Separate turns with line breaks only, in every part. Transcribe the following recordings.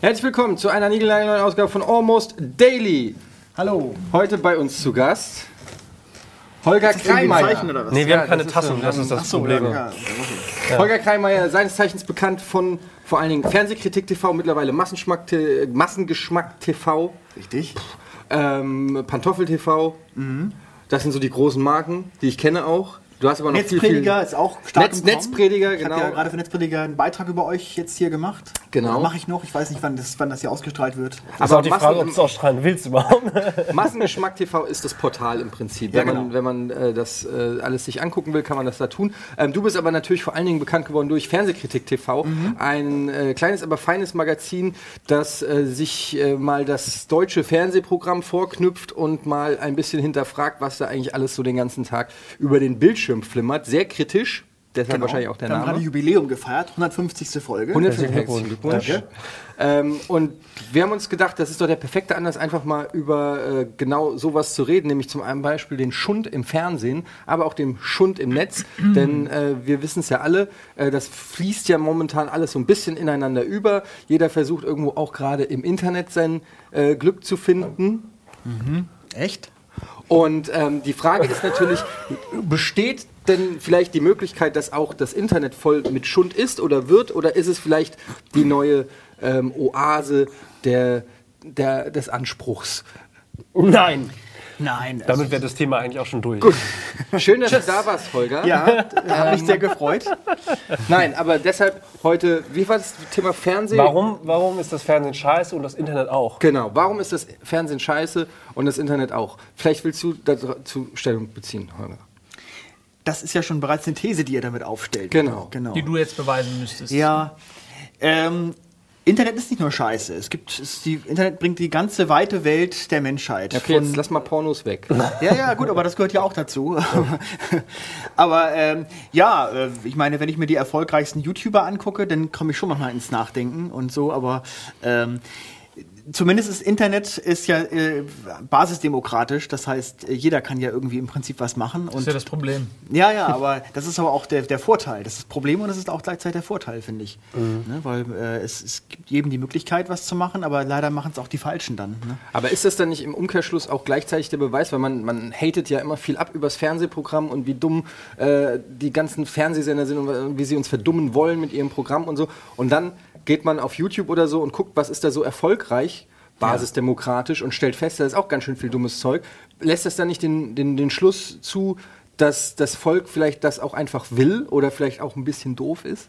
Herzlich willkommen zu einer niegelnagelneuen Ausgabe von Almost Daily.
Hallo.
Heute bei uns zu Gast Holger Kreimeier.
oder was?
Nee, wir
Ja,
haben keine Tassen, das ist das
Achso,
Problem.
Ja, ja.
Holger Kreimeier, seines Zeichens bekannt von vor allen Dingen Fernsehkritik TV, mittlerweile Massengeschmack TV,
Richtig.
Ähm, Pantoffel TV. Das sind so die großen Marken, die ich kenne auch. Du hast aber noch viel,
Netzprediger
viel
ist auch stark
Netz. Netzprediger,
Ich habe
genau.
ja gerade für Netzprediger einen Beitrag über euch jetzt hier gemacht.
Genau.
Mache ich noch. Ich weiß nicht, wann das, wann das hier ausgestrahlt wird.
Das ist auch die
Massen-
Frage, ob du es ausstrahlen willst überhaupt.
Massengeschmack TV ist das Portal im Prinzip.
Ja,
wenn man,
genau.
wenn man äh, das äh, alles sich angucken will, kann man das da tun. Ähm, du bist aber natürlich vor allen Dingen bekannt geworden durch Fernsehkritik TV,
Mhm.
ein äh, kleines, aber feines Magazin, das äh, sich äh, mal das deutsche Fernsehprogramm vorknüpft und mal ein bisschen hinterfragt, was da eigentlich alles so den ganzen Tag über den Bildschirm flimmert. Sehr kritisch. Deshalb wahrscheinlich auch der
Wir haben gerade
Name.
Jubiläum gefeiert, 150. Folge.
150
Herzlichen
Glückwunsch. Ähm, und wir haben uns gedacht, das ist doch der perfekte Anlass, einfach mal über äh, genau sowas zu reden, nämlich zum einen Beispiel den Schund im Fernsehen, aber auch dem Schund im Netz. Denn äh, wir wissen es ja alle, äh, das fließt ja momentan alles so ein bisschen ineinander über. Jeder versucht irgendwo auch gerade im Internet sein äh, Glück zu finden.
Echt?
Und ähm, die Frage ist natürlich, besteht denn vielleicht die Möglichkeit, dass auch das Internet voll mit Schund ist oder wird? Oder ist es vielleicht die neue ähm, Oase der, der, des Anspruchs?
Nein.
Nein.
Damit wäre das Thema eigentlich auch schon durch.
Schön, dass du da warst, Holger.
ja, habe mich sehr gefreut.
Nein, aber deshalb heute, wie war das Thema Fernsehen?
Warum, warum ist das Fernsehen scheiße und das Internet auch?
Genau, warum ist das Fernsehen scheiße und das Internet auch? Vielleicht willst du dazu Stellung beziehen, Holger.
Das ist ja schon bereits eine These, die ihr damit aufstellt.
Genau.
genau.
die du jetzt beweisen müsstest.
Ja. Ähm, Internet ist nicht nur Scheiße. Es gibt, es, die Internet bringt die ganze weite Welt der Menschheit.
Okay, jetzt lass mal Pornos weg.
Ja, ja, gut, aber das gehört ja auch dazu. aber ähm, ja, äh, ich meine, wenn ich mir die erfolgreichsten YouTuber angucke, dann komme ich schon manchmal ins Nachdenken und so, aber ähm, zumindest das Internet ist ja äh, basisdemokratisch, das heißt, jeder kann ja irgendwie im Prinzip was machen.
Das ist ja das Problem.
ja, ja, aber das ist aber auch der, der Vorteil. Das ist das Problem und das ist auch gleichzeitig der Vorteil, finde ich. Ne, weil äh, es, es gibt jedem die Möglichkeit, was zu machen, aber leider machen es auch die Falschen dann. Ne?
Aber ist das dann nicht im Umkehrschluss auch gleichzeitig der Beweis, weil man, man hatet ja immer viel ab übers Fernsehprogramm und wie dumm äh, die ganzen Fernsehsender sind und wie sie uns verdummen wollen mit ihrem Programm und so. Und dann geht man auf YouTube oder so und guckt, was ist da so erfolgreich, basisdemokratisch und stellt fest, da ist auch ganz schön viel dummes Zeug. Lässt das dann nicht den, den, den Schluss zu, dass das Volk vielleicht das auch einfach will oder vielleicht auch ein bisschen doof ist?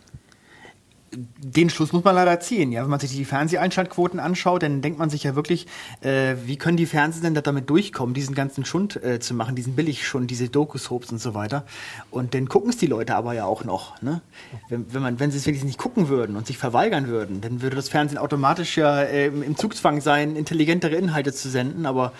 Den Schluss muss man leider ziehen. Ja, wenn man sich die Fernseheinschaltquoten anschaut, dann denkt man sich ja wirklich, äh, wie können die Fernsehsender damit durchkommen, diesen ganzen Schund äh, zu machen, diesen Billigschund, diese Doku-Soaps und so weiter. Und dann gucken es die Leute aber ja auch noch. Ne? Wenn, wenn, man, wenn sie es wenigstens nicht gucken würden und sich verweigern würden, dann würde das Fernsehen automatisch ja äh, im Zugzwang sein, intelligentere Inhalte zu senden. Aber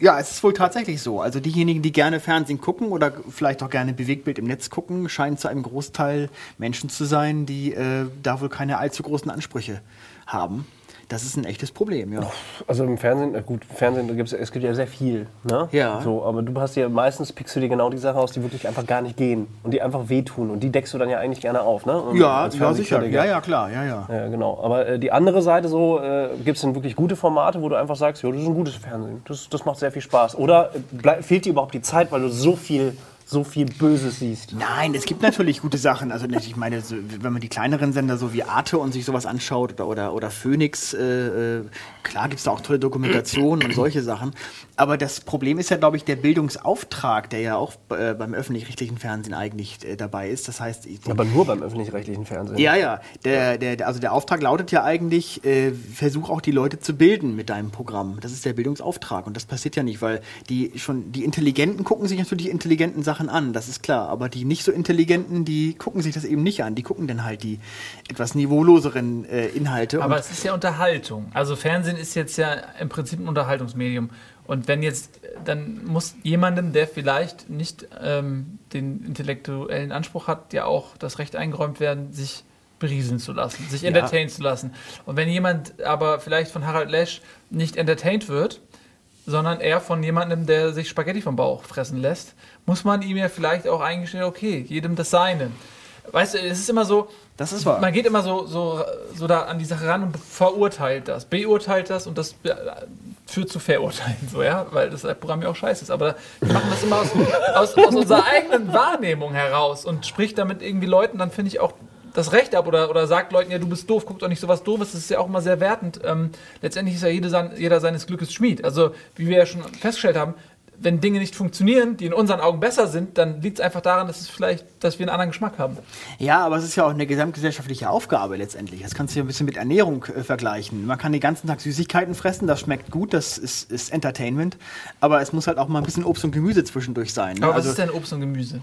ja, es ist wohl tatsächlich so. Also diejenigen, die gerne Fernsehen gucken oder vielleicht auch gerne Bewegtbild im Netz gucken, scheinen zu einem Großteil Menschen zu sein, die äh, da wohl keine allzu großen Ansprüche haben. Das ist ein echtes Problem, ja.
Also im Fernsehen, gut, im Fernsehen da gibt's, es gibt ja sehr viel, ne?
Ja.
So, aber du hast ja meistens pickst du dir genau die Sachen aus, die wirklich einfach gar nicht gehen und die einfach wehtun und die deckst du dann ja eigentlich gerne auf, ne? Und
Ja, ja, sicher. Ja, ja, klar, ja, ja.
Ja, genau. Aber äh, die andere Seite so, äh, gibt es denn wirklich gute Formate, wo du einfach sagst, ja, das ist ein gutes Fernsehen, das, das macht sehr viel Spaß. Oder äh, bleib, fehlt dir überhaupt die Zeit, weil du so viel, so viel Böses siehst?
Nein, es gibt natürlich gute Sachen. Also ich meine, wenn man die kleineren Sender so wie Arte und sich sowas anschaut oder, oder, oder Phoenix, äh, äh, klar gibt es da auch tolle Dokumentationen und solche Sachen. Aber das Problem ist ja, glaube ich, der Bildungsauftrag, der ja auch äh, beim öffentlich-rechtlichen Fernsehen eigentlich äh, dabei ist. Das heißt, ich,
Aber nur beim öffentlich-rechtlichen Fernsehen.
Ja, ja. Der, der, also der Auftrag lautet ja eigentlich, äh, versuch auch die Leute zu bilden mit deinem Programm. Das ist der Bildungsauftrag. Und das passiert ja nicht, weil die schon, die Intelligenten gucken sich natürlich die intelligenten Sachen an, das ist klar. Aber die nicht so Intelligenten, die gucken sich das eben nicht an. Die gucken dann halt die etwas niveauloseren äh, Inhalte.
Aber
Und
es ist ja Unterhaltung. Also Fernsehen ist jetzt ja im Prinzip ein Unterhaltungsmedium. Und wenn jetzt, dann muss jemandem, der vielleicht nicht ähm, den intellektuellen Anspruch hat, ja auch das Recht eingeräumt werden, sich berieseln zu lassen, sich entertainen zu lassen. Und wenn jemand aber vielleicht von Harald Lesch nicht entertained wird, sondern eher von jemandem, der sich Spaghetti vom Bauch fressen lässt, muss man ihm ja vielleicht auch eingestehen, okay, jedem das Seine. Weißt du, es ist immer so,
Das ist wahr.
man geht immer so, so, so da an die Sache ran und verurteilt das, beurteilt das und das äh, führt zu Verurteilen, so, ja, weil das Programm ja auch scheiße ist. Aber wir machen das immer aus, aus, aus unserer eigenen Wahrnehmung heraus und spricht damit irgendwie Leuten, dann finde ich auch das Recht ab oder, oder sagt Leuten, ja, du bist doof, guck doch nicht sowas doofes, das ist ja auch immer sehr wertend. Ähm, letztendlich ist ja jede, jeder seines Glückes Schmied. Also, wie wir ja schon festgestellt haben, wenn Dinge nicht funktionieren, die in unseren Augen besser sind, dann liegt es einfach daran, dass es vielleicht, dass wir einen anderen Geschmack haben.
Ja, aber es ist ja auch eine gesamtgesellschaftliche Aufgabe letztendlich. Das kannst du ja ein bisschen mit Ernährung äh, vergleichen. Man kann den ganzen Tag Süßigkeiten fressen, das schmeckt gut, das ist, ist Entertainment. Aber es muss halt auch mal ein bisschen Obst und Gemüse zwischendurch sein. Ne?
Aber was
also,
ist denn Obst und Gemüse?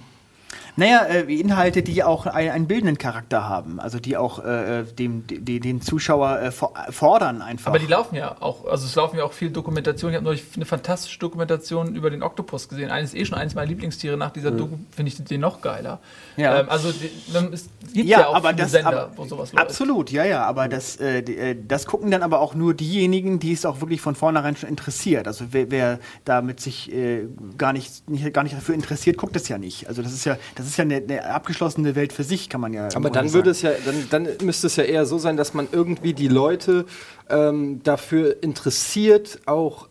Naja, äh, Inhalte, die auch einen, einen bildenden Charakter haben. Also die auch äh, dem, die, den Zuschauer äh, for- fordern einfach.
Aber die laufen ja auch, also es laufen ja auch viel Dokumentation. Ich habe neulich eine fantastische Dokumentation über den Oktopus gesehen. Eines eh schon eines meiner Lieblingstiere. Nach dieser Doku finde ich den noch geiler.
Mhm. Ja.
Ähm, also es gibt ja, auch viele
das,
Sender,
aber,
wo sowas läuft.
Absolut, ja, ja, aber das, äh, die, äh, das gucken dann aber auch nur diejenigen, die es auch wirklich von vornherein schon interessiert. Also wer, wer damit sich äh, gar, nicht, nicht, gar nicht dafür interessiert, guckt es ja nicht. Also das ist ja, das ist ja eine, eine abgeschlossene Welt für sich, kann man ja.
Aber dann würde
sagen.
es ja, dann, dann müsste es ja eher so sein, dass man irgendwie die Leute ähm, dafür interessiert, auch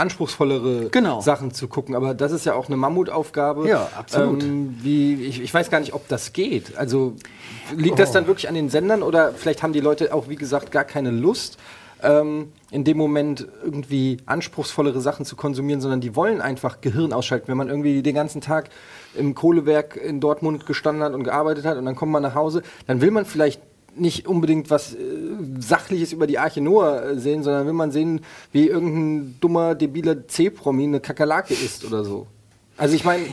anspruchsvollere
Genau.
Sachen zu gucken. Aber das ist ja auch eine Mammutaufgabe.
Ja, absolut.
Ähm, wie, ich, ich weiß gar nicht, ob das geht. Also liegt das dann wirklich an den Sendern oder vielleicht haben die Leute auch, wie gesagt, gar keine Lust, ähm, in dem Moment irgendwie anspruchsvollere Sachen zu konsumieren, sondern die wollen einfach Gehirn ausschalten. Wenn man irgendwie den ganzen Tag im Kohlewerk in Dortmund gestanden hat und gearbeitet hat und dann kommt man nach Hause, dann will man vielleicht nicht unbedingt was äh, Sachliches über die Arche Noah äh, sehen, sondern will man sehen, wie irgendein dummer, debiler C-Promi eine Kakerlake isst oder so. Also ich meine,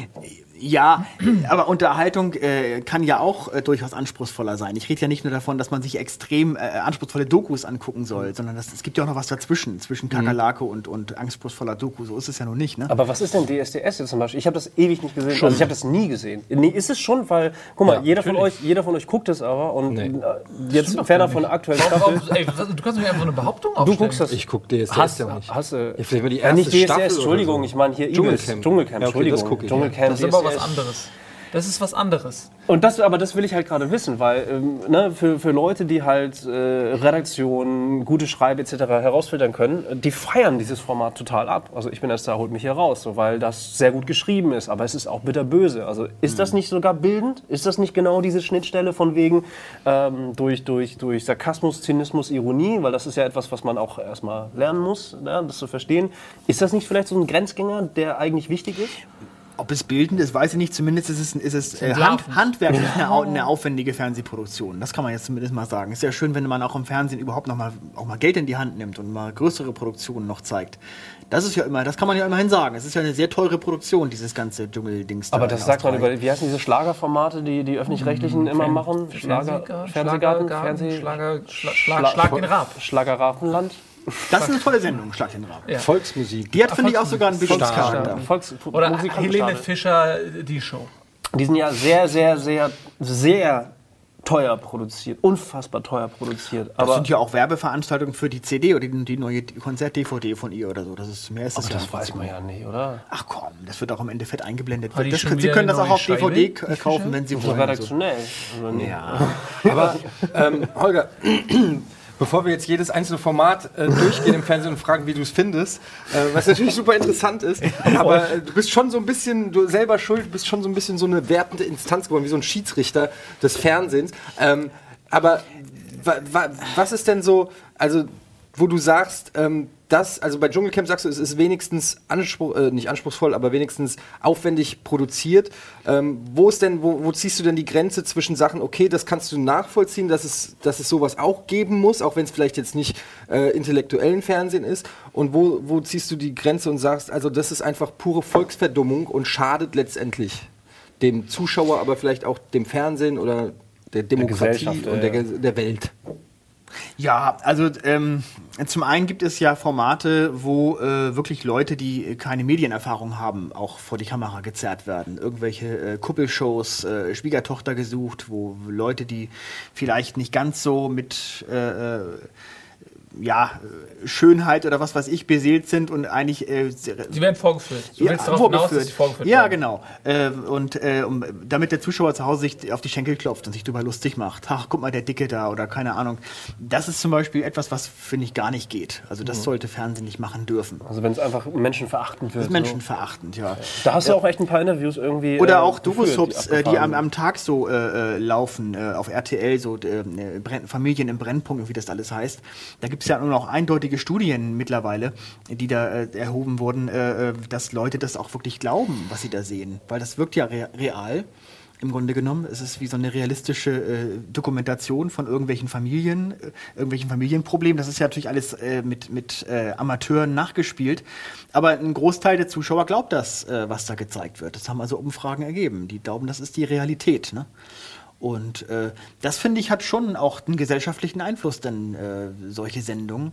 Ja, aber Unterhaltung äh, kann ja auch äh, durchaus anspruchsvoller sein. Ich rede ja nicht nur davon, dass man sich extrem äh, anspruchsvolle Dokus angucken soll, sondern das, es gibt ja auch noch was dazwischen, zwischen Kakerlake und, und anspruchsvoller Doku. So ist es ja noch nicht, ne?
Aber was ist denn DSDS jetzt zum Beispiel? Ich habe das ewig nicht gesehen. Also ich habe das nie gesehen. Nee, ist es schon, weil, guck mal, jeder, von euch, jeder von euch guckt es aber und
Nee.
äh, jetzt ferner von der aktuellen Staffel.
ey, du kannst mir einfach so eine Behauptung
Du
aufstellen.
guckst das.
ich gucke DSDS
Hast,
ja nicht.
hast, äh,
Ja, vielleicht mal die
ja, nicht
erste
DSDS,
Staffel
Entschuldigung,
so.
ich meine hier
Dschungelcamp.
Dschungelcamp.
Ja, okay, das
Entschuldigung.
gucke ich, ja.
Dschungelcamp,
Das ist aber was anderes. Das ist was anderes.
Und das, aber das will ich halt gerade wissen, weil ähm, ne, für, für Leute, die halt äh, Redaktion, gute Schreibe etc. herausfiltern können, die feiern dieses Format total ab. Also ich bin erst da, holt mich hier raus, so, weil das sehr gut geschrieben ist, aber es ist auch bitterböse. Also ist das nicht sogar bildend? Ist das nicht genau diese Schnittstelle von wegen ähm, durch, durch, durch Sarkasmus, Zynismus, Ironie, weil das ist ja etwas, was man auch erstmal lernen muss, ne, das zu verstehen. Ist das nicht vielleicht so ein Grenzgänger, der eigentlich wichtig ist?
Ob es bildend ist, weiß ich nicht. Zumindest ist es, ist es äh, Hand, handwerklich eine, eine aufwendige Fernsehproduktion. Das kann man jetzt zumindest mal sagen. Ist ja schön, wenn man auch im Fernsehen überhaupt noch mal, auch mal Geld in die Hand nimmt und mal größere Produktionen noch zeigt. Das ist ja immer, das kann man ja immerhin sagen. Es ist ja eine sehr teure Produktion, dieses ganze Dschungeldings.
Aber das sagt man über, wie heißen diese Schlagerformate, die die Öffentlich-Rechtlichen immer machen? Schlager, Fernsehgarten, Fernseh,
Schlager, Schla, Schlag, Schlag den Rab.
Schlagerrafenland.
Das ist eine tolle Sendung, Schlag den Raben.
Ja.
Volksmusik.
Die hat, finde ich, auch sogar einen. Bildungscharakter.
Volks
Oder
Musikantenstadel.
Helene Fischer, die Show.
Die sind ja sehr, sehr, sehr, sehr teuer produziert. Unfassbar teuer produziert.
Das
Aber
sind ja auch Werbeveranstaltungen für die CD oder die, die neue Konzert-DVD von ihr oder so. Das ist mehr ist das,
aber das weiß man ja nicht, oder?
Ach komm, das wird auch im Endeffekt eingeblendet. Das, Sie können das auch auf DVD
Scheibe, die
kaufen, wenn Sie
So
wollen.
redaktionell. oder nicht?
Ja.
Aber ähm, Holger, bevor wir jetzt jedes einzelne Format äh, durchgehen im Fernsehen und fragen, wie du es findest, äh, was natürlich super interessant ist, aber äh, du bist schon so ein bisschen, du selber schuld, du bist schon so ein bisschen so eine wertende Instanz geworden, wie so ein Schiedsrichter des Fernsehens. Ähm, aber wa, wa, was ist denn so, also wo du sagst, ähm, das, also bei Dschungelcamp sagst du, es ist wenigstens anspruch, äh, nicht anspruchsvoll, aber wenigstens aufwendig produziert. Ähm, wo ist denn, wo, wo ziehst du denn die Grenze zwischen Sachen, okay, das kannst du nachvollziehen, dass es, dass es sowas auch geben muss, auch wenn es vielleicht jetzt nicht äh, intellektuellen Fernsehen ist, und wo, wo ziehst du die Grenze und sagst, also das ist einfach pure Volksverdummung und schadet letztendlich dem Zuschauer, aber vielleicht auch dem Fernsehen oder der Demokratie
Gesellschaft,
und der, Ge- der Welt.
Ja, also ähm, zum einen gibt es ja Formate, wo äh, wirklich Leute, die keine Medienerfahrung haben, auch vor die Kamera gezerrt werden. Irgendwelche äh, Kuppelshows, äh, Schwiegertochter gesucht, wo Leute, die vielleicht nicht ganz so mit äh, äh, ja, Schönheit oder was weiß ich beseelt sind und eigentlich äh,
Die werden vorgeführt. Du
ja,
willst darauf hinaus, dass sie vorgeführt
ja,
werden.
genau. Äh, und äh, um, damit der Zuschauer zu Hause sich auf die Schenkel klopft und sich darüber lustig macht. Ach, guck mal, der Dicke da oder keine Ahnung. Das ist zum Beispiel etwas, was, finde ich, gar nicht geht. Also
Mhm.
das sollte Fernsehen nicht machen dürfen.
Also wenn es einfach menschenverachtend wird.
Das ist menschenverachtend, ja.
So. Da hast du auch echt ein paar Interviews irgendwie.
Oder
äh,
auch
geführt,
Doku-Soaps, äh, die am, am Tag so äh, laufen, äh, auf RTL, so äh, Familien im Brennpunkt, wie das alles heißt. Da gibt es ja nur noch eindeutige Studien mittlerweile, die da äh, erhoben wurden, äh, äh, dass Leute das auch wirklich glauben, was sie da sehen. Weil das wirkt ja re real. Im Grunde genommen, es ist wie so eine realistische äh, Dokumentation von irgendwelchen Familien, äh, irgendwelchen Familienproblemen. Das ist ja natürlich alles äh, mit, mit Amateuren nachgespielt. Aber ein Großteil der Zuschauer glaubt das, was da gezeigt wird. Das haben also Umfragen ergeben. Die glauben, das ist die Realität. Ne? Und äh, das finde ich hat schon auch einen gesellschaftlichen Einfluss, denn äh, solche Sendungen,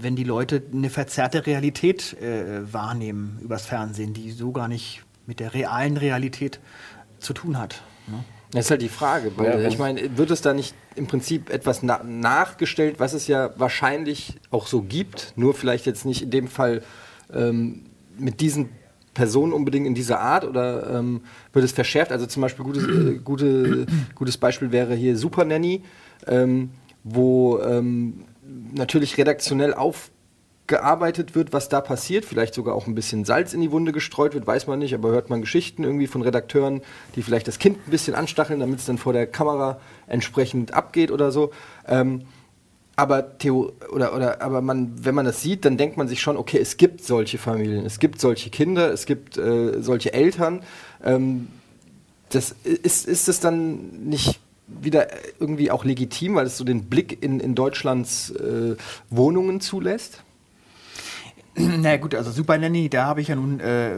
wenn die Leute eine verzerrte Realität äh, wahrnehmen übers Fernsehen, die so gar nicht mit der realen Realität zu tun hat. Ne?
Das ist halt die Frage, weil
Ja,
ich meine, wird es da nicht im Prinzip etwas na nachgestellt, was es ja wahrscheinlich auch so gibt, nur vielleicht jetzt nicht in dem Fall ähm, mit diesen Personen unbedingt in dieser Art oder ähm, wird es verschärft? Also zum Beispiel gutes, äh, gute, gutes Beispiel wäre hier Super Nanny, ähm, wo ähm, natürlich redaktionell aufgearbeitet wird, was da passiert, vielleicht sogar auch ein bisschen Salz in die Wunde gestreut wird, weiß man nicht, aber hört man Geschichten irgendwie von Redakteuren, die vielleicht das Kind ein bisschen anstacheln, damit es dann vor der Kamera entsprechend abgeht oder so. Ähm, aber Theo oder oder aber man, wenn man das sieht, dann denkt man sich schon, okay, es gibt solche Familien, es gibt solche Kinder, es gibt äh, solche Eltern. Ähm, das ist ist es dann nicht wieder irgendwie auch legitim, weil es so den Blick in, in Deutschlands äh, Wohnungen zulässt?
Na gut, also Super Nanny, da habe ich ja nun äh,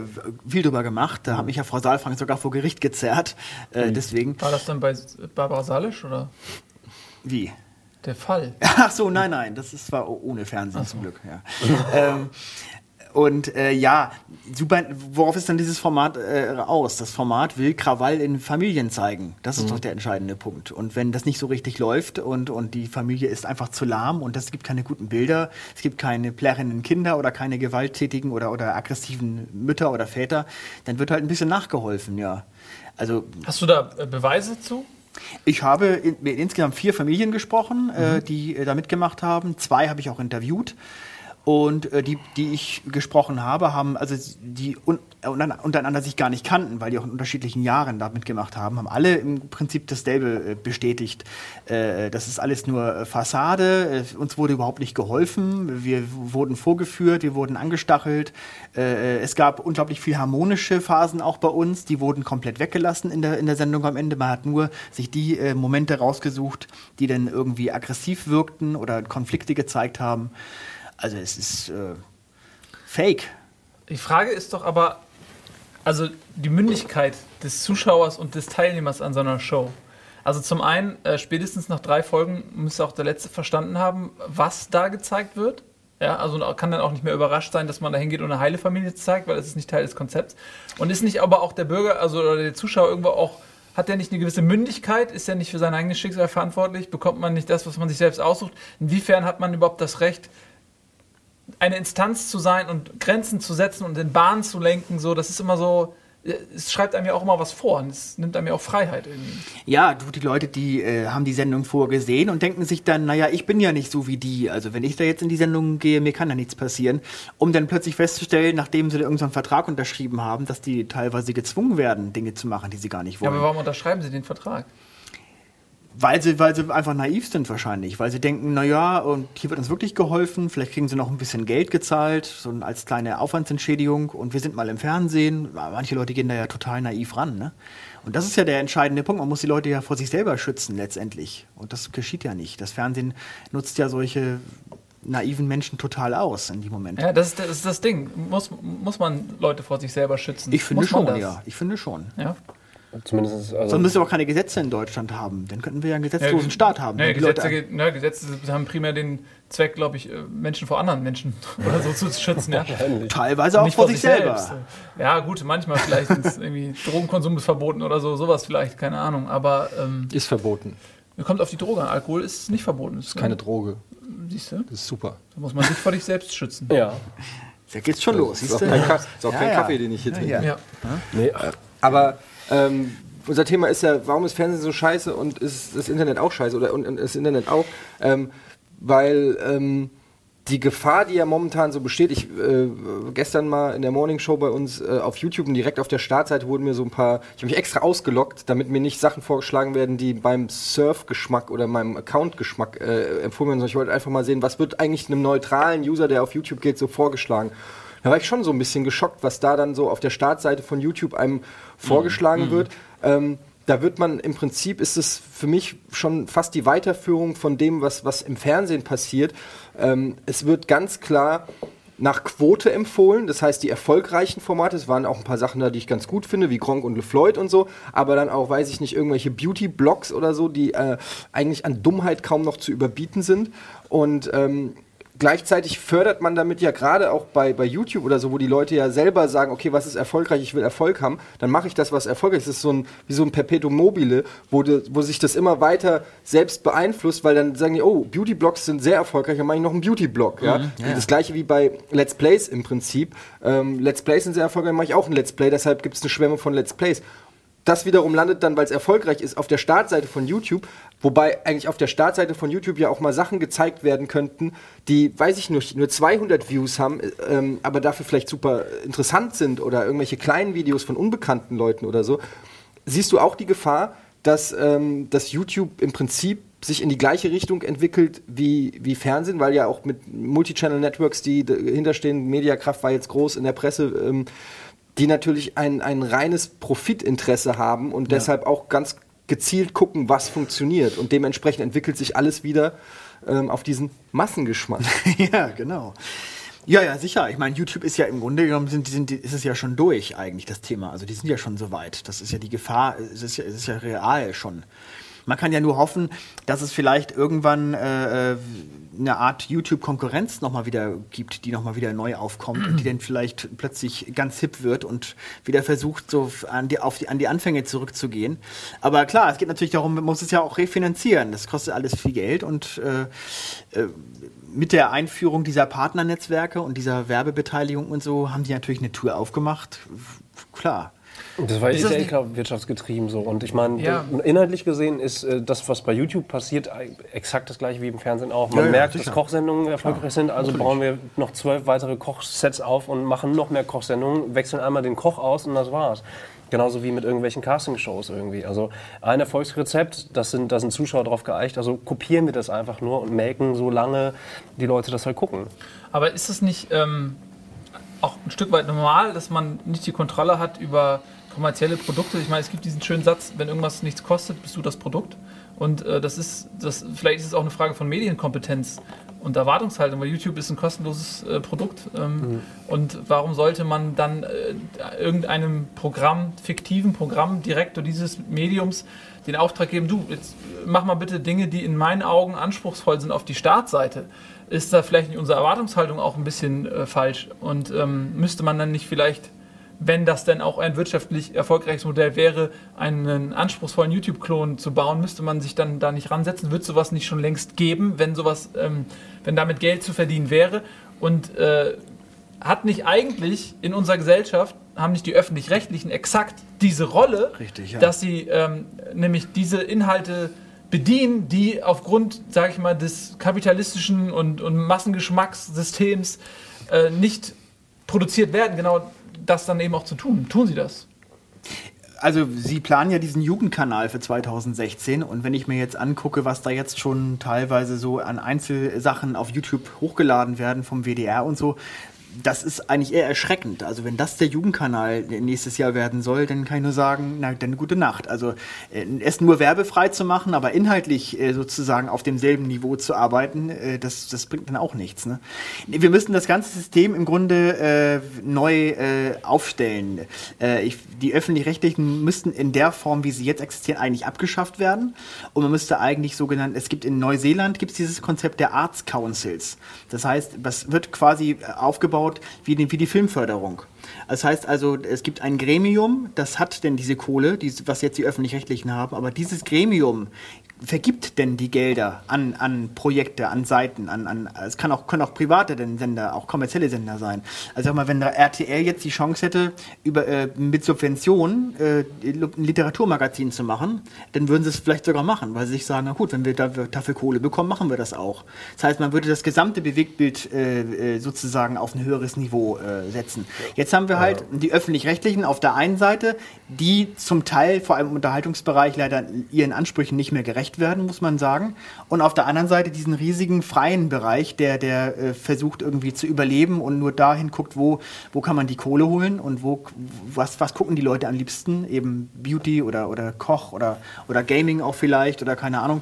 viel drüber gemacht. Da habe ich ja Frau Saalfrank sogar vor Gericht gezerrt. Äh, Deswegen,
War das dann bei Barbara Salisch oder
wie?
Der Fall?
Ach so, nein, nein, das ist zwar ohne Fernsehen zum Glück. Ja. ähm, und äh, ja, super. Worauf ist dann dieses Format äh, aus? Das Format will Krawall in Familien zeigen. Das ist doch der entscheidende Punkt. Und wenn das nicht so richtig läuft und, und die Familie ist einfach zu lahm und es gibt keine guten Bilder, es gibt keine plärrenden Kinder oder keine gewalttätigen oder, oder aggressiven Mütter oder Väter, dann wird halt ein bisschen nachgeholfen, ja. Also
Hast du da äh, Beweise zu?
Ich habe in, mit insgesamt vier Familien gesprochen, äh, die äh, da mitgemacht haben. Zwei habe ich auch interviewt. Und äh, die, die ich gesprochen habe, haben, also die un, äh, untereinander sich gar nicht kannten, weil die auch in unterschiedlichen Jahren da mitgemacht haben, haben alle im Prinzip dasselbe äh, bestätigt. Äh, das ist alles nur äh, Fassade, uns wurde überhaupt nicht geholfen, wir wurden vorgeführt, wir wurden angestachelt. Äh, es gab unglaublich viel harmonische Phasen auch bei uns, die wurden komplett weggelassen in der, in der Sendung am Ende. Man hat nur sich die äh, Momente rausgesucht, die dann irgendwie aggressiv wirkten oder Konflikte gezeigt haben. Also es ist äh, fake.
Die Frage ist doch aber, also die Mündigkeit des Zuschauers und des Teilnehmers an so einer Show. Also zum einen, äh, spätestens nach drei Folgen müsste auch der Letzte verstanden haben, was da gezeigt wird. Ja, also kann dann auch nicht mehr überrascht sein, dass man da hingeht und eine heile Familie zeigt, weil das ist nicht Teil des Konzepts. Und ist nicht aber auch der Bürger, also oder der Zuschauer irgendwo auch, hat der nicht eine gewisse Mündigkeit? Ist er nicht für sein eigenes Schicksal verantwortlich? Bekommt man nicht das, was man sich selbst aussucht? Inwiefern hat man überhaupt das Recht, eine Instanz zu sein und Grenzen zu setzen und in Bahnen zu lenken, so, das ist immer so, äh, es schreibt einem ja auch immer was vor und es nimmt einem ja auch Freiheit irgendwie.
Ja, du, die Leute, die äh, haben die Sendung vorgesehen und denken sich dann, naja, ich bin ja nicht so wie die. Also wenn ich da jetzt in die Sendung gehe, mir kann da nichts passieren. Um dann plötzlich festzustellen, nachdem sie da irgendeinen Vertrag unterschrieben haben, dass die teilweise gezwungen werden, Dinge zu machen, die sie gar nicht
Ja,
wollen.
aber warum unterschreiben sie den Vertrag?
Weil sie, weil sie einfach naiv sind wahrscheinlich, weil sie denken, na ja, und hier wird uns wirklich geholfen, vielleicht kriegen sie noch ein bisschen Geld gezahlt, so als kleine Aufwandsentschädigung und wir sind mal im Fernsehen. Manche Leute gehen da ja total naiv ran, ne? Und das ist ja der entscheidende Punkt. Man muss die Leute ja vor sich selber schützen letztendlich. Und das geschieht ja nicht. Das Fernsehen nutzt ja solche naiven Menschen total aus in die Momente.
Ja, das ist, das ist das Ding. Muss, muss man Leute vor sich selber schützen?
Ich finde schon, ja. Ich finde schon.
ja.
Zumindest, also,
Sonst müssen wir auch keine Gesetze in Deutschland haben. Dann könnten wir ja einen gesetzlosen
Ja,
Staat haben. Die
Gesetze, ne, Gesetze haben primär den Zweck, glaube ich, äh, Menschen vor anderen Menschen oder so zu schützen. Ja.
teilweise auch
Nicht
vor sich selber.
selbst. Ja, gut, manchmal vielleicht irgendwie Drogenkonsum ist verboten oder so, sowas vielleicht, keine Ahnung. Aber ähm,
Ist verboten.
kommt auf die Droge an. Alkohol ist nicht verboten. Ist
Keine Droge.
Siehst du?
Das ist super.
Da muss man sich vor dich selbst schützen.
Ja.
Da geht's schon los.
Das ist Kaffee, ist auch
Ja,
kein
ja.
Kaffee, den ich hier trinke.
Ja.
Ja.
Nee, ach,
Aber ähm, unser Thema ist ja, warum ist Fernsehen so scheiße und ist das Internet auch scheiße oder und, und das Internet auch? Ähm, weil ähm, die Gefahr, die ja momentan so besteht, ich äh, gestern mal in der Morning Show bei uns äh, auf YouTube und direkt auf der Startseite wurden mir so ein paar, ich habe mich extra ausgelockt, damit mir nicht Sachen vorgeschlagen werden, die beim Surf-Geschmack oder meinem Account-Geschmack äh, empfohlen werden. sondern Ich wollte einfach mal sehen, was wird eigentlich einem neutralen User, der auf YouTube geht, so vorgeschlagen. Da war ich schon so ein bisschen geschockt, was da dann so auf der Startseite von YouTube einem vorgeschlagen wird. Ähm, da wird man im Prinzip ist es für mich schon fast die Weiterführung von dem, was, was im Fernsehen passiert. Ähm, es wird ganz klar nach Quote empfohlen, das heißt die erfolgreichen Formate, es waren auch ein paar Sachen da, die ich ganz gut finde, wie Gronk und LeFloid und so, aber dann auch, weiß ich nicht, irgendwelche Beauty-Blogs oder so, die äh, eigentlich an Dummheit kaum noch zu überbieten sind und ähm, gleichzeitig fördert man damit ja gerade auch bei, bei YouTube oder so, wo die Leute ja selber sagen, okay, was ist erfolgreich, ich will Erfolg haben, dann mache ich das, was erfolgreich ist. Das ist so ein, wie so ein Perpetuum mobile, wo, de, wo sich das immer weiter selbst beeinflusst, weil dann sagen die, oh, Beauty-Blogs sind sehr erfolgreich, dann mache ich noch einen Beauty-Blog. Ja? Und Das gleiche wie bei Let's Plays im Prinzip. Ähm, Let's Plays sind sehr erfolgreich, dann mache ich auch ein Let's Play, deshalb gibt es eine Schwemme von Let's Plays. Das wiederum landet dann, weil es erfolgreich ist, auf der Startseite von YouTube, wobei eigentlich auf der Startseite von YouTube ja auch mal Sachen gezeigt werden könnten, die, weiß ich nicht, nur 200 Views haben, ähm, aber dafür vielleicht super interessant sind oder irgendwelche kleinen Videos von unbekannten Leuten oder so. Siehst du auch die Gefahr, dass, ähm, dass YouTube im Prinzip sich in die gleiche Richtung entwickelt wie, wie Fernsehen, weil ja auch mit Multichannel-Networks, die dahinterstehen, Mediakraft war jetzt groß in der Presse, ähm, die natürlich ein, ein reines Profitinteresse haben und deshalb auch ganz gezielt gucken, was funktioniert. Und dementsprechend entwickelt sich alles wieder ähm, auf diesen Massengeschmack.
ja, genau. Ja, ja, sicher. Ich meine, YouTube ist ja im Grunde genommen, sind, sind, ist es ja schon durch eigentlich, das Thema. Also die sind ja schon so weit. Das ist ja die Gefahr, es ist ja, es ist ja real schon. Man kann ja nur hoffen, dass es vielleicht irgendwann äh, äh, eine Art YouTube-Konkurrenz nochmal wieder gibt, die nochmal wieder neu aufkommt und die dann vielleicht plötzlich ganz hip wird und wieder versucht, so an die, auf die, an die Anfänge zurückzugehen. Aber klar, es geht natürlich darum, man muss es ja auch refinanzieren. Das kostet alles viel Geld und äh, äh, mit der Einführung dieser Partnernetzwerke und dieser Werbebeteiligung und so haben die natürlich eine Tür aufgemacht. Klar.
Das war
Ist
ja eh klar wirtschaftsgetrieben so. Und ich meine,
Ja.
d- inhaltlich gesehen ist äh, das, was bei YouTube passiert, äh, exakt das gleiche wie im Fernsehen auch. Man
Ja,
merkt, dass Kochsendungen erfolgreich sind, also bauen wir noch zwölf weitere Kochsets auf und machen noch mehr Kochsendungen, wechseln einmal den Koch aus und das war's. Genauso wie mit irgendwelchen Castingshows irgendwie. Also ein Erfolgsrezept, das sind, da sind Zuschauer drauf geeicht, also kopieren wir das einfach nur und melken so lange die Leute das halt gucken.
Aber ist es nicht ähm, auch ein Stück weit normal, dass man nicht die Kontrolle hat über kommerzielle Produkte? Ich meine, es gibt diesen schönen Satz, wenn irgendwas nichts kostet, bist du das Produkt. Und äh, das ist, das, vielleicht ist es auch eine Frage von Medienkompetenz und Erwartungshaltung, weil YouTube ist ein kostenloses äh, Produkt. Ähm, Und warum sollte man dann äh, irgendeinem Programm, fiktiven Programm, Direktor dieses Mediums den Auftrag geben, du, jetzt mach mal bitte Dinge, die in meinen Augen anspruchsvoll sind auf die Startseite. Ist da vielleicht nicht unsere Erwartungshaltung auch ein bisschen äh, falsch? Und ähm, müsste man dann nicht vielleicht, wenn das denn auch ein wirtschaftlich erfolgreiches Modell wäre, einen anspruchsvollen YouTube-Klon zu bauen, müsste man sich dann da nicht ransetzen? Wird sowas nicht schon längst geben, wenn sowas, ähm, wenn damit Geld zu verdienen wäre? Und äh, hat nicht eigentlich in unserer Gesellschaft, haben nicht die Öffentlich-Rechtlichen exakt diese Rolle,
Richtig, ja.
dass sie ähm, nämlich diese Inhalte bedienen, die aufgrund, sage ich mal, des kapitalistischen und, und Massengeschmackssystems äh, nicht produziert werden, genau das dann eben auch zu tun. Tun sie das?
Also Sie planen ja diesen Jugendkanal für 2016 und wenn ich mir jetzt angucke, was da jetzt schon teilweise so an Einzelsachen auf YouTube hochgeladen werden vom WDR und so, das ist eigentlich eher erschreckend. Also wenn das der Jugendkanal nächstes Jahr werden soll, dann kann ich nur sagen, na dann gute Nacht. Also äh, es nur werbefrei zu machen, aber inhaltlich äh, sozusagen auf demselben Niveau zu arbeiten, äh, das, das bringt dann auch nichts. Ne? Wir müssen das ganze System im Grunde äh, neu äh, aufstellen. Äh, ich, die öffentlich-rechtlichen müssten in der Form, wie sie jetzt existieren, eigentlich abgeschafft werden. Und man müsste eigentlich sogenannt, es gibt in Neuseeland gibt es dieses Konzept der Arts Councils. Das heißt, das wird quasi äh, aufgebaut wie die, wie die Filmförderung. Das heißt also, es gibt ein Gremium, das hat denn diese Kohle, die, was jetzt die Öffentlich-Rechtlichen haben, aber dieses Gremium vergibt denn die Gelder an, an Projekte, an Seiten, an, an es kann auch, können auch private Sender, auch kommerzielle Sender sein. Also sag mal, wenn der RTL jetzt die Chance hätte, über, äh, mit Subventionen äh, ein Literaturmagazin zu machen, dann würden sie es vielleicht sogar machen, weil sie sich sagen, na gut, wenn wir dafür, dafür Kohle bekommen, machen wir das auch. Das heißt, man würde das gesamte Bewegtbild äh, äh sozusagen auf ein höheres Niveau äh, setzen. Jetzt haben wir halt die öffentlich-rechtlichen auf der einen Seite, die zum Teil, vor allem im Unterhaltungsbereich, leider ihren Ansprüchen nicht mehr gerecht werden, muss man sagen. Und auf der anderen Seite diesen riesigen freien Bereich, der, der äh, versucht irgendwie zu überleben und nur dahin guckt, wo, wo kann man die Kohle holen und wo, was, was gucken die Leute am liebsten? Eben Beauty oder, oder Koch oder, oder Gaming auch vielleicht oder keine Ahnung.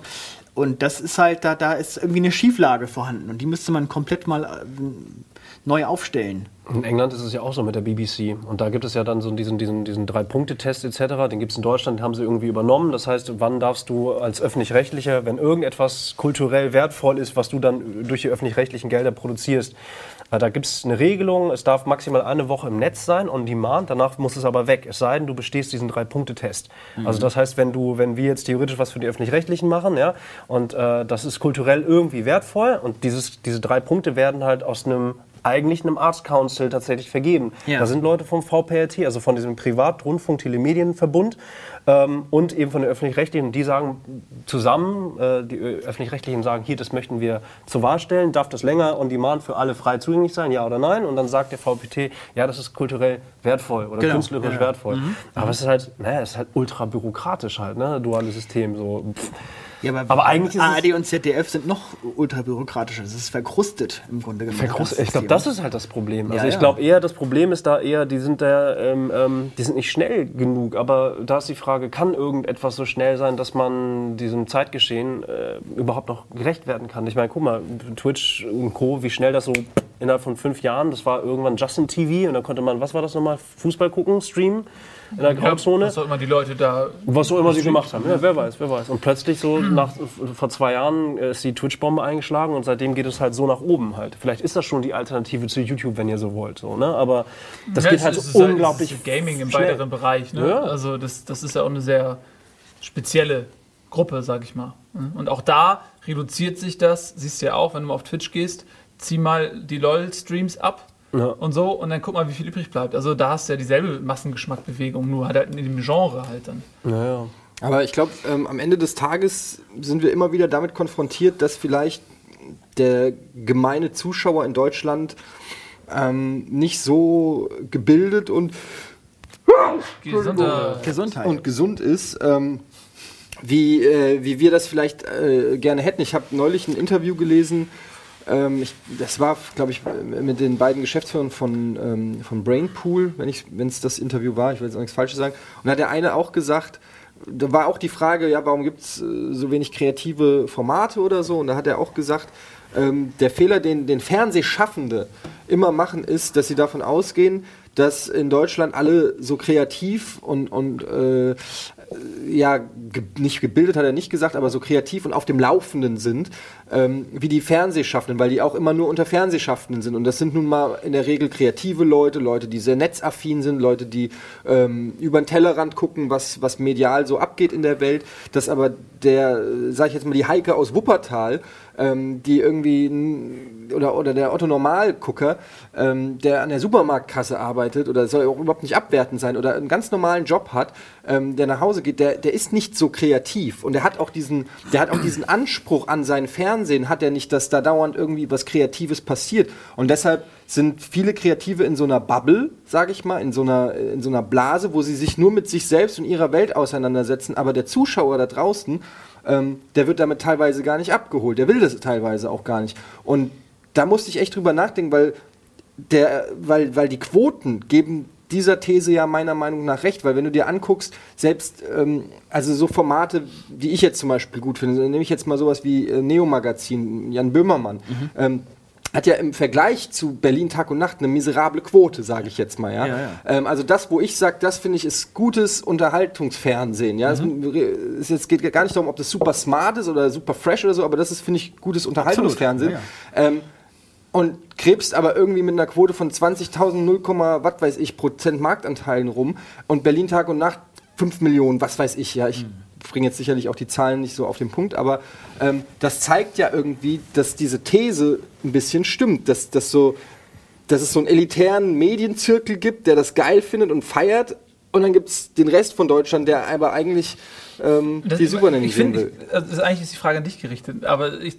Und das ist halt, da, da ist irgendwie eine Schieflage vorhanden und die müsste man komplett mal äh, neu aufstellen.
In England ist es ja auch so mit der BBC. Und da gibt es ja dann so diesen, diesen, diesen Drei-Punkte-Test etc. Den gibt es in Deutschland, den haben sie irgendwie übernommen. Das heißt, wann darfst du als Öffentlich-Rechtlicher, wenn irgendetwas kulturell wertvoll ist, was du dann durch die öffentlich-rechtlichen Gelder produzierst, äh, da gibt es eine Regelung, es darf maximal eine Woche im Netz sein, on demand, danach muss es aber weg. Es sei denn, du bestehst diesen Drei-Punkte-Test. Mhm. Also das heißt, wenn du, wenn wir jetzt theoretisch was für die Öffentlich-Rechtlichen machen, ja, und äh, das ist kulturell irgendwie wertvoll und dieses, diese drei Punkte werden halt aus einem eigentlich einem Arts Council tatsächlich vergeben. Ja. Da sind Leute vom VPRT, also von diesem Privatrundfunk-Telemedienverbund ähm, und eben von den Öffentlich-Rechtlichen, die sagen zusammen, äh, die Öffentlich-Rechtlichen sagen, hier, das möchten wir zur Wahl stellen, darf das länger on demand für alle frei zugänglich sein, ja oder nein? Und dann sagt der VPT, ja, das ist kulturell wertvoll oder genau. künstlerisch ja. wertvoll. Mhm. Aber es ist halt, naja, es ist halt ultra bürokratisch halt, ne, duales System, so. Pff.
Ja, aber, aber eigentlich ist ARD und ZDF sind noch ultra bürokratischer. Das ist verkrustet im Grunde genommen.
Verkrustet. Ich glaube, das ist halt das Problem. Also ja, ich glaube eher, das Problem ist da eher, die sind da, ähm, ähm, die sind nicht schnell genug. Aber da ist die Frage, kann irgendetwas so schnell sein, dass man diesem Zeitgeschehen äh, überhaupt noch gerecht werden kann? Ich meine, guck mal, Twitch und Co., wie schnell das so innerhalb von fünf Jahren, das war irgendwann Justin TV und dann konnte man, was war das nochmal, Fußball gucken, streamen in der Grauzone.
was auch immer die Leute da.
Was auch immer sie gemacht haben. Ja, wer weiß, wer weiß. Und plötzlich so nach, vor zwei Jahren ist die Twitch-Bombe eingeschlagen und seitdem geht es halt so nach oben halt. Vielleicht ist das schon die Alternative zu YouTube, wenn ihr so wollt. So, ne? Aber das ja, geht halt so unglaublich.
Halt, Gaming im schnell. weiteren Bereich. Ne? Ja. Also das, das ist ja auch eine sehr spezielle Gruppe, sag ich mal. Und auch da reduziert sich das, siehst du ja auch, wenn du mal auf Twitch gehst, zieh mal die LOL-Streams ab ja. und so und dann guck mal, wie viel übrig bleibt. Also da hast du ja dieselbe Massengeschmackbewegung, nur halt, in dem Genre halt dann.
Ja, ja. Aber ich glaube, ähm, am Ende des Tages sind wir immer wieder damit konfrontiert, dass vielleicht der gemeine Zuschauer in Deutschland ähm, nicht so gebildet und
Gesundheit,
Gesundheit. und gesund ist. Ähm, wie, äh, wie wir das vielleicht äh, gerne hätten. Ich habe neulich ein Interview gelesen ähm, ich, das war, glaube ich, mit den beiden Geschäftsführern von, ähm, von Brainpool, wenn es das Interview war, ich will jetzt auch nichts Falsches sagen. Und da hat der eine auch gesagt, da war auch die Frage, ja, warum gibt es äh, so wenig kreative Formate oder so? Und da hat er auch gesagt, ähm, der Fehler, den, den Fernsehschaffende immer machen, ist, dass sie davon ausgehen, dass in Deutschland alle so kreativ und, und äh, ja, ge nicht gebildet hat er nicht gesagt, aber so kreativ und auf dem Laufenden sind, ähm, wie die Fernsehschaffenden, weil die auch immer nur unter Fernsehschaffenden sind. Und das sind nun mal in der Regel kreative Leute, Leute, die sehr netzaffin sind, Leute, die ähm, über den Tellerrand gucken, was, was medial so abgeht in der Welt. Dass aber der, sag ich jetzt mal, die Heike aus Wuppertal, ähm, die irgendwie, oder, oder der Otto Normalgucker, ähm, der an der Supermarktkasse arbeitet oder soll auch überhaupt nicht abwertend sein oder einen ganz normalen Job hat, ähm, der nach Hause geht, der, der ist nicht so kreativ. Und der hat auch diesen, der hat auch diesen Anspruch an sein Fernsehen, hat er nicht, dass da dauernd irgendwie was Kreatives passiert. Und deshalb sind viele Kreative in so einer Bubble, sage ich mal, in so einer, in so einer Blase, wo sie sich nur mit sich selbst und ihrer Welt auseinandersetzen, aber der Zuschauer da draußen ähm, der wird damit teilweise gar nicht abgeholt. Der will das teilweise auch gar nicht. Und da musste ich echt drüber nachdenken, weil, der, weil, weil die Quoten geben dieser These ja meiner Meinung nach recht, weil wenn du dir anguckst, selbst ähm, also so Formate, die ich jetzt zum Beispiel gut finde, nehme ich jetzt mal sowas wie äh, Neo Magazin, Jan Böhmermann. Mhm. Ähm, hat ja im Vergleich zu Berlin Tag und Nacht eine miserable Quote, sage ich jetzt mal. Ja? ja, ja. Ähm, also das, wo ich sage, das finde ich ist gutes Unterhaltungsfernsehen. Ja, mhm. es, es geht gar nicht darum, ob das super smart ist oder super fresh oder so, aber das ist finde ich gutes Unterhaltungsfernsehen. Ja, ähm, und krebst aber irgendwie mit einer Quote von 20.000, 0, was weiß ich, Prozent Marktanteilen rum und Berlin Tag und Nacht 5 Millionen, was weiß ich, ja, ich bringe jetzt sicherlich auch die Zahlen nicht so auf den Punkt, aber ähm, das zeigt ja irgendwie, dass diese These ein bisschen stimmt, dass, dass, so, dass es so einen elitären Medienzirkel gibt, der das geil findet und feiert und dann gibt es den Rest von Deutschland, der aber eigentlich ähm,
Das-
die Supernen
ich
sehen will.
ich- also eigentlich ist die Frage an dich gerichtet, aber ich,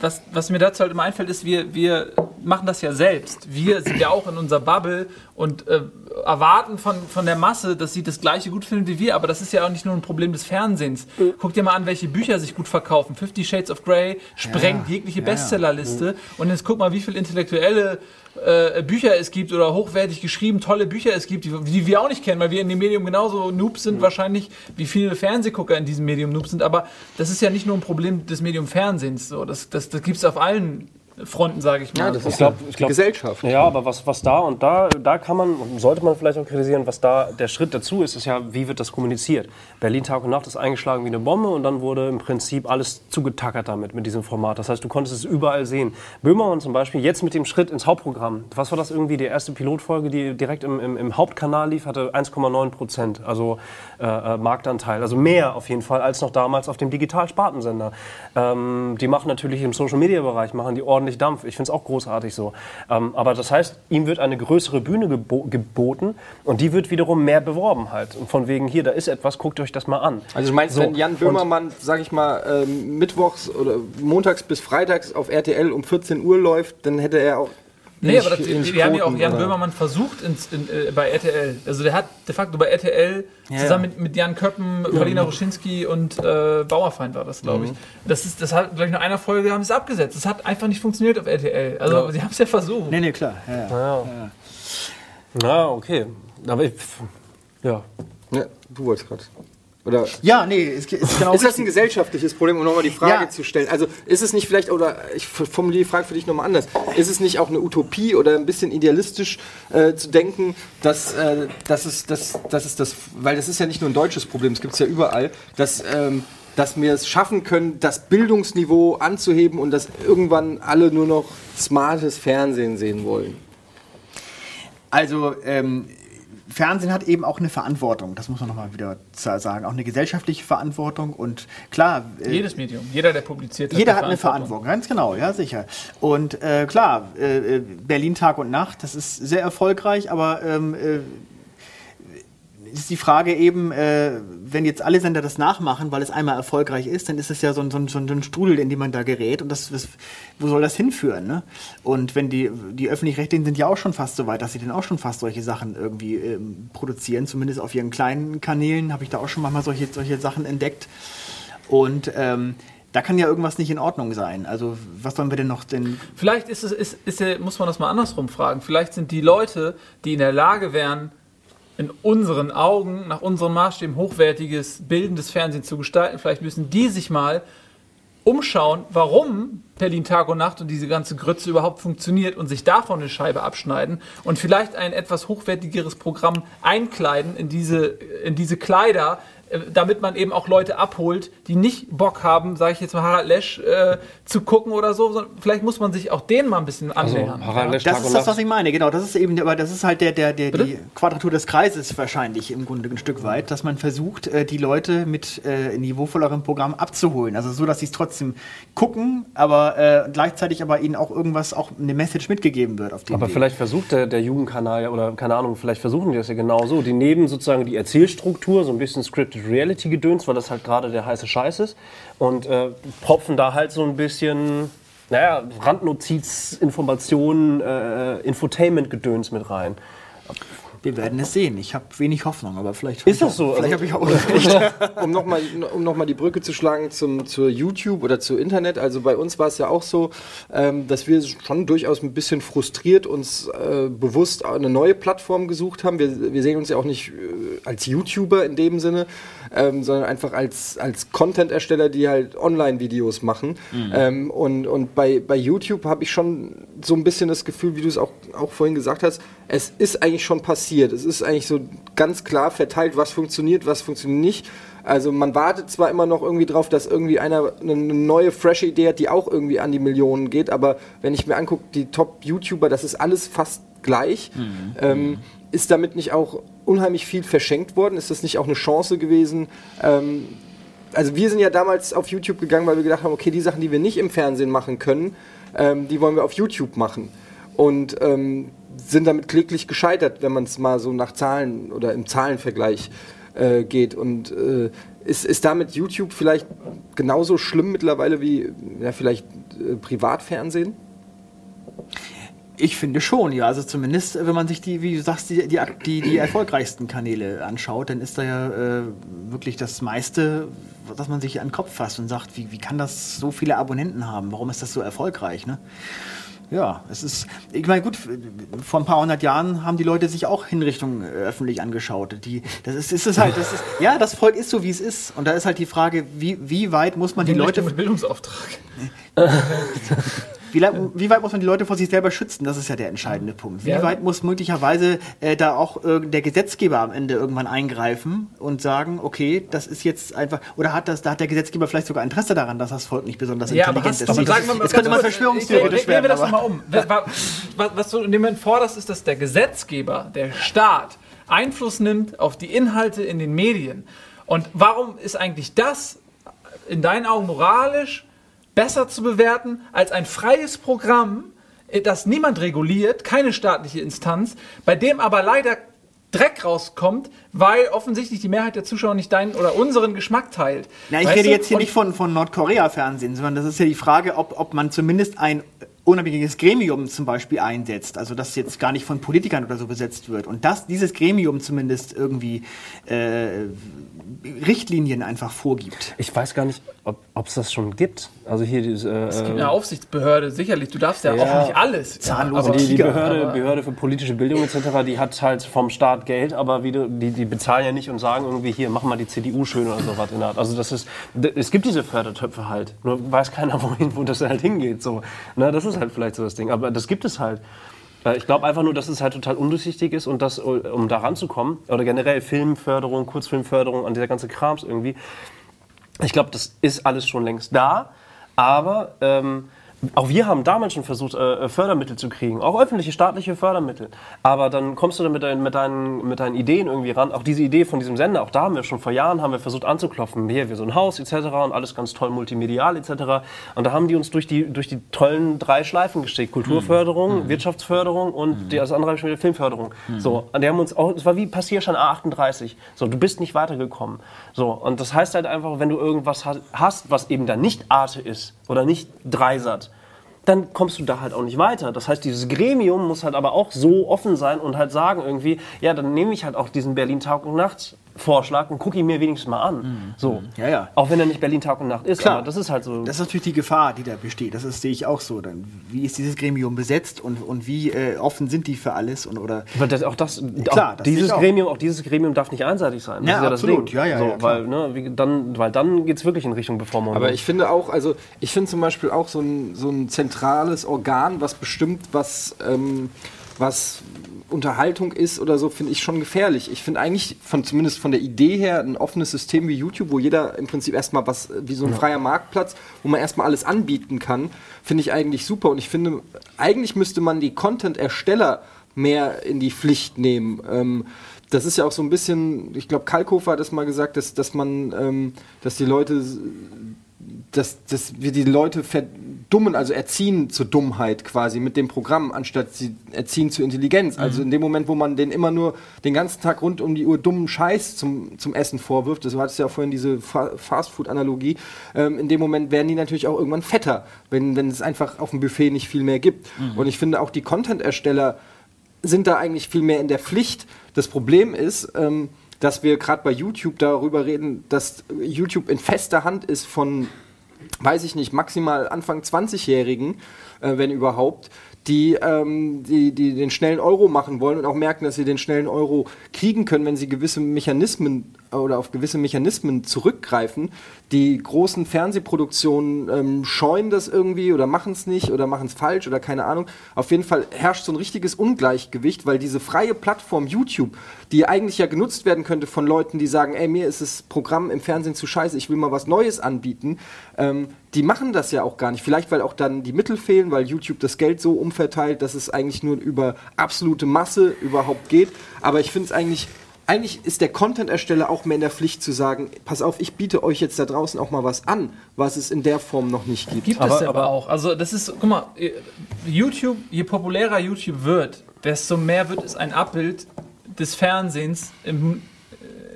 was, was mir dazu halt immer einfällt, ist, wir, wir machen das ja selbst. Wir sind ja auch in unserer Bubble und äh, erwarten von, von der Masse, dass sie das gleiche gut finden wie wir, aber das ist ja auch nicht nur ein Problem des Fernsehens. Guck dir mal an, welche Bücher sich gut verkaufen. Fifty Shades of Grey sprengt jegliche Bestsellerliste und jetzt guck mal, wie viele intellektuelle äh, Bücher es gibt oder hochwertig geschrieben, tolle Bücher es gibt, die, die wir auch nicht kennen, weil wir in dem Medium genauso Noobs sind, wahrscheinlich wie viele Fernsehgucker in diesem Medium Noobs sind. Aber das ist ja nicht nur ein Problem des Medium Fernsehens. So. Das, das, das gibt es auf allen Fronten, sage ich mal.
Ja, das ist
glaub-
ja
ich glaub-
Gesellschaft.
Ja, aber was, was da und da, da kann man und sollte man vielleicht auch kritisieren, was da der Schritt dazu ist, ist ja, wie wird das kommuniziert? Berlin Tag und Nacht ist eingeschlagen wie eine Bombe und dann wurde im Prinzip alles zugetackert damit, mit diesem Format. Das heißt, du konntest es überall sehen. Böhmermann zum Beispiel, jetzt mit dem Schritt ins Hauptprogramm. Was war das irgendwie? Die erste Pilotfolge, die direkt im, im, im Hauptkanal lief, hatte 1,9 Prozent, also äh, äh, Marktanteil. Also mehr auf jeden Fall als noch damals auf dem Digital-Spartensender. Ähm, die machen natürlich im Social-Media-Bereich, machen die ordentlich Dampf. Ich finde es auch großartig so. Ähm, aber das heißt, ihm wird eine größere Bühne gebo geboten und die wird wiederum mehr beworben halt. Und von wegen, hier, da ist etwas, guckt euch das mal an.
Also du meinst,
So,
wenn Jan Böhmermann, sag ich mal, ähm, mittwochs oder montags bis freitags auf RTL um 14 Uhr läuft, dann hätte er auch.
Nee, aber das, wir haben ja auch
Quoten,
Jan
oder?
Böhmermann versucht ins, in, äh, bei RTL. Also der hat de facto bei RTL zusammen mit, mit Jan Köppen, Paulina Ruschinski und äh, Bauerfeind war das, glaube ich. Das ist, das hat, glaube ich, nach einer Folge haben sie es abgesetzt. Das hat einfach nicht funktioniert auf RTL. Also sie haben es ja versucht.
Nee, nee, klar. Ja, ja.
Ja, okay. Aber ich, ja.
Ja, du wolltest gerade. Oder
ja nee, ist, ist genau
ist das ein gesellschaftliches Problem, um nochmal die Frage
Ja.
zu stellen? Also ist es nicht vielleicht, oder ich formuliere die Frage für dich nochmal anders, ist es nicht auch eine Utopie oder ein bisschen idealistisch äh, zu denken, dass, äh, dass, es, dass, dass es das, weil das ist ja nicht nur ein deutsches Problem, es gibt es ja überall, dass, ähm, dass wir es schaffen können, das Bildungsniveau anzuheben und dass irgendwann alle nur noch smartes Fernsehen sehen wollen?
Also, ähm, Fernsehen hat eben auch eine Verantwortung, das muss man nochmal wieder sagen, auch eine gesellschaftliche Verantwortung und klar, äh,
Jedes Medium, jeder, der publiziert,
jeder hat eine Verantwortung, ganz genau, ja sicher. Und äh, klar, äh, äh, Berlin Tag und Nacht, das ist sehr erfolgreich, aber ähm, äh, ist die Frage eben, äh, wenn jetzt alle Sender das nachmachen, weil es einmal erfolgreich ist, dann ist es ja so ein, so ein, so ein Strudel, in den man da gerät. Und das, das, wo soll das hinführen? Ne? Und wenn die, die Öffentlich-Rechtlichen sind ja auch schon fast so weit, dass sie dann auch schon fast solche Sachen irgendwie ähm, produzieren, zumindest auf ihren kleinen Kanälen habe ich da auch schon manchmal solche, solche Sachen entdeckt. Und ähm, da kann ja irgendwas nicht in Ordnung sein. Also was sollen wir denn noch denn
Vielleicht ist es, ist, ist, muss man das mal andersrum fragen. Vielleicht sind die Leute, die in der Lage wären, in unseren Augen, nach unseren Maßstäben hochwertiges, bildendes Fernsehen zu gestalten, vielleicht müssen die sich mal umschauen, warum Berlin Tag und Nacht und diese ganze Grütze überhaupt funktioniert und sich davon eine Scheibe abschneiden und vielleicht ein etwas hochwertigeres Programm einkleiden in diese, in diese Kleider, damit man eben auch Leute abholt, die nicht Bock haben, sage ich jetzt mal Harald Lesch, äh, zu gucken oder so. sondern Vielleicht muss man sich auch denen mal ein bisschen annähern.
Harald Lesch,
Das
Tag
ist das, was ich meine, genau. Das ist eben, aber das ist halt der, der, der, die? Quadratur des Kreises wahrscheinlich im Grunde ein Stück weit, dass man versucht, äh, die Leute mit äh, niveauvollerem Programm abzuholen. Also so, dass sie es trotzdem gucken, aber äh, gleichzeitig aber ihnen auch irgendwas, auch eine Message mitgegeben wird auf dem
Aber
Weg.
vielleicht versucht der, der Jugendkanal oder keine Ahnung, vielleicht versuchen die das ja genauso. Die nehmen sozusagen die Erzählstruktur, so ein bisschen Scripted Reality Gedöns, weil das halt gerade der heiße Scheiß ist und äh, propfen da halt so ein bisschen, naja, Randnotiz, Informationen, äh, Infotainment-Gedöns mit rein.
Wir werden es sehen. Ich habe wenig Hoffnung, aber vielleicht.
Ist das so?
Vielleicht
Also-
habe ich auch.
um nochmal um noch mal die Brücke zu schlagen zum, zur YouTube oder zu Internet, also bei uns war es ja auch so, ähm, dass wir schon durchaus ein bisschen frustriert uns äh, bewusst eine neue Plattform gesucht haben. Wir, wir sehen uns ja auch nicht äh, als YouTuber in dem Sinne, ähm, sondern einfach als, als Content-Ersteller, die halt Online-Videos machen.
Mhm.
Ähm, und und bei, bei YouTube habe ich schon so ein bisschen das Gefühl, wie du es auch, auch vorhin gesagt hast, es ist eigentlich schon passiert. Es ist eigentlich so ganz klar verteilt, was funktioniert, was funktioniert nicht. Also man wartet zwar immer noch irgendwie drauf, dass irgendwie einer eine neue, frische Idee hat, die auch irgendwie an die Millionen geht, aber wenn ich mir angucke, die Top-YouTuber, das ist alles fast gleich. Ähm, ist damit nicht auch unheimlich viel verschenkt worden? Ist das nicht auch eine Chance gewesen? Ähm, also wir sind ja damals auf YouTube gegangen, weil wir gedacht haben, okay, die Sachen, die wir nicht im Fernsehen machen können, ähm, die wollen wir auf YouTube machen. Und ähm, sind damit kläglich gescheitert, wenn man es mal so nach Zahlen oder im Zahlenvergleich äh, geht. Und äh, ist, ist damit YouTube vielleicht genauso schlimm mittlerweile wie ja, vielleicht äh, Privatfernsehen?
Ich finde schon, ja. Also zumindest, äh, wenn man sich die, wie du sagst, die, die, die, die erfolgreichsten Kanäle anschaut, dann ist da ja äh, wirklich das meiste, dass man sich an den Kopf fasst und sagt, wie, wie kann das so viele Abonnenten haben? Warum ist das so erfolgreich? Ne? Ja, es ist, ich meine, gut, vor ein paar hundert Jahren haben die Leute sich auch Hinrichtungen äh, öffentlich angeschaut. Die, das ist, ist es halt, das ist, ja, das Volk ist so, wie es ist. Und da ist halt die Frage, wie, wie weit muss man die Leute,
mit Bildungsauftrag.
wie, wie weit muss man die Leute vor sich selber schützen? Das ist ja der entscheidende Punkt. Wie
Ja.
weit muss möglicherweise äh, da auch äh, der Gesetzgeber am Ende irgendwann eingreifen und sagen, okay, das ist jetzt einfach, oder hat das, da hat der Gesetzgeber vielleicht sogar Interesse daran, dass das Volk nicht besonders
Ja, aber
intelligent
hast, aber
ist.
sagen wir mal
Jetzt könnte man verschwörungstheoretisch
ich- Drehen wir
werden.
das
aber-
nochmal um. Was, was, was du in dem Moment forderst, ist, dass der Gesetzgeber, der Staat, Einfluss nimmt auf die Inhalte in den Medien. Und warum ist eigentlich das in deinen Augen moralisch besser zu bewerten als ein freies Programm, äh, das niemand reguliert, keine staatliche Instanz, bei dem aber leider Dreck rauskommt, weil offensichtlich die Mehrheit der Zuschauer nicht deinen oder unseren Geschmack teilt.
Na, ich
Weißt
rede
du?
jetzt hier
Und-
nicht von, von Nordkorea-Fernsehen, sondern das ist ja die Frage, ob, ob man zumindest ein unabhängiges Gremium zum Beispiel einsetzt, also das jetzt gar nicht von Politikern oder so besetzt wird und dass dieses Gremium zumindest irgendwie äh, Richtlinien einfach vorgibt.
Ich weiß gar nicht, ob es das schon gibt. Also hier diese. Äh,
Es gibt eine Aufsichtsbehörde, sicherlich. Du darfst ja,
Ja.
auch nicht alles.
Zahnlose
aber die, die Behörde,
aber-
Behörde für politische Bildung etc., die hat halt vom Staat Geld, aber wie du, die, die bezahlen ja nicht und sagen irgendwie hier, mach mal die CDU schön oder sowas in der Art. Also das ist, es gibt diese Fördertöpfe halt, nur weiß keiner, wohin, wo das halt hingeht. So. Na, das ist halt vielleicht so das Ding, aber das gibt es halt. Äh, Ich glaube einfach nur, dass es halt total undurchsichtig ist und dass, um da ranzukommen, oder generell Filmförderung, Kurzfilmförderung, an dieser ganze Krams irgendwie, ich glaube, das ist alles schon längst da, aber ähm, auch wir haben damals schon versucht, äh, Fördermittel zu kriegen, auch öffentliche, staatliche Fördermittel. Aber dann kommst du dann mit, deinen, mit, deinen, mit deinen Ideen irgendwie ran. Auch diese Idee von diesem Sender, auch da haben wir schon vor Jahren haben wir versucht anzuklopfen. Hier, wir so ein Haus etc. und alles ganz toll multimedial etc. Und da haben die uns durch die, durch die tollen drei Schleifen geschickt. Kulturförderung, Wirtschaftsförderung und die, das andere habe ich schon wieder Filmförderung. So, und die haben uns auch, es war wie Passierschein A38. So, du bist nicht weitergekommen. So, und das heißt halt einfach, wenn du irgendwas ha- hast, was eben dann nicht Arte ist oder nicht Dreisat, dann kommst du da halt auch nicht weiter. Das heißt, dieses Gremium muss halt aber auch so offen sein und halt sagen irgendwie, ja, dann nehme ich halt auch diesen Berlin Tag und Nacht Vorschlag und gucke ihn mir wenigstens mal an. So.
Ja, ja.
Auch wenn er nicht Berlin Tag und Nacht ist,
Klar.
aber das ist halt so.
Das ist natürlich die Gefahr, die da besteht. Das ist, sehe ich auch so. Dann, wie ist dieses Gremium besetzt und, und wie äh, offen sind die für alles? Und, oder
Weil das, auch das,
klar,
auch
das
dieses
auch.
Gremium, auch dieses Gremium darf nicht einseitig sein. Das
Ja,
ist ja
absolut.
das Ding.
Ja, ja,
so,
ja,
weil, ne, wie, dann, weil dann geht es wirklich in Richtung Bevormundung.
Aber ich finde auch, also ich finde zum Beispiel auch so ein, so ein zentrales Organ, was bestimmt, was, ähm, was Unterhaltung ist oder so, finde ich schon gefährlich. Ich finde eigentlich, von, zumindest von der Idee her, ein offenes System wie YouTube, wo jeder im Prinzip erstmal was, wie so ein freier Marktplatz, wo man erstmal alles anbieten kann, finde ich eigentlich super. Und ich finde, eigentlich müsste man die Content-Ersteller mehr in die Pflicht nehmen. Ähm, das ist ja auch so ein bisschen, ich glaube, Kalkofer hat das mal gesagt, dass, dass man, ähm, dass die Leute dass, dass wir die Leute verdummen, also erziehen zur Dummheit quasi mit dem Programm, anstatt sie erziehen zur Intelligenz. Also in dem Moment, wo man den immer nur den ganzen Tag rund um die Uhr dummen Scheiß zum, zum Essen vorwirft, das war das ja auch vorhin diese Fa Fastfood-Analogie, ähm, in dem Moment werden die natürlich auch irgendwann fetter, wenn, wenn es einfach auf dem Buffet nicht viel mehr gibt. Und ich finde auch die Content-Ersteller sind da eigentlich viel mehr in der Pflicht. Das Problem ist, ähm, dass wir gerade bei YouTube darüber reden, dass YouTube in fester Hand ist von, weiß ich nicht, maximal Anfang 20-Jährigen, äh, wenn überhaupt, die, ähm, die, die den schnellen Euro machen wollen und auch merken, dass sie den schnellen Euro kriegen können, wenn sie gewisse Mechanismen oder auf gewisse Mechanismen zurückgreifen. Die großen Fernsehproduktionen ähm, scheuen das irgendwie oder machen es nicht oder machen es falsch oder keine Ahnung. Auf jeden Fall herrscht so ein richtiges Ungleichgewicht, weil diese freie Plattform YouTube, die eigentlich ja genutzt werden könnte von Leuten, die sagen, ey, mir ist das Programm im Fernsehen zu scheiße, ich will mal was Neues anbieten, ähm, die machen das ja auch gar nicht. Vielleicht, weil auch dann die Mittel fehlen, weil YouTube das Geld so umverteilt, dass es eigentlich nur über absolute Masse überhaupt geht. Aber ich finde es eigentlich eigentlich ist der Content-Ersteller auch mehr in der Pflicht zu sagen, pass auf, ich biete euch jetzt da draußen auch mal was an, was es in der Form noch nicht gibt.
Gibt es aber, auch. Also das ist, guck mal, YouTube, je populärer YouTube wird, desto mehr wird es ein Abbild des Fernsehens im,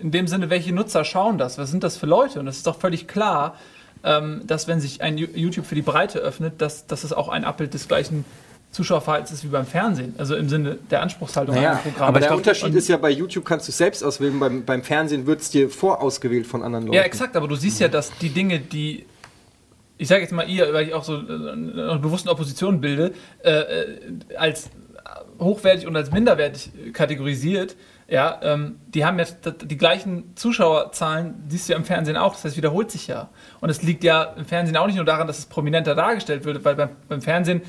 in dem Sinne, welche Nutzer schauen das? Was sind das für Leute? Und es ist doch völlig klar, ähm, dass wenn sich ein YouTube für die Breite öffnet, dass, dass es auch ein Abbild des gleichen Zuschauerverhaltens ist wie beim Fernsehen. Also im Sinne der Anspruchshaltung
naja,
an Programm.
Aber der glaub, Unterschied ist ja, bei YouTube kannst du es selbst auswählen, beim, beim Fernsehen wird es dir vorausgewählt von anderen Leuten.
Ja, exakt, aber du siehst ja, dass die Dinge, die ich sage jetzt mal ihr, weil ich auch so äh, eine bewusste Opposition bilde, äh, äh, als hochwertig und als minderwertig kategorisiert, ja, ähm, die haben jetzt die gleichen Zuschauerzahlen, siehst du ja im Fernsehen auch, das heißt, wiederholt sich ja. Und es liegt ja im Fernsehen auch nicht nur daran, dass es prominenter dargestellt wird, weil beim, beim Fernsehen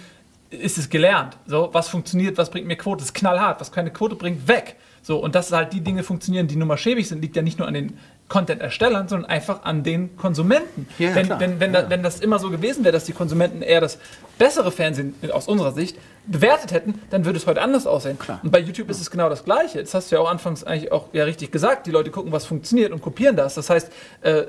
ist es gelernt. So, was funktioniert, was bringt mir Quote? Das ist knallhart. Was keine Quote bringt, weg. So, und dass halt die Dinge funktionieren, die nun mal schäbig sind, liegt ja nicht nur an den Content-Erstellern, sondern einfach an den Konsumenten. Ja, wenn, wenn, wenn, ja. da, wenn das immer so gewesen wäre, dass die Konsumenten eher das bessere Fernsehen aus unserer Sicht bewertet hätten, dann würde es heute anders aussehen. Klar. Und bei YouTube ist es genau das Gleiche. Das hast du ja auch anfangs eigentlich auch ja richtig gesagt. Die Leute gucken, was funktioniert und kopieren das. Das heißt, äh,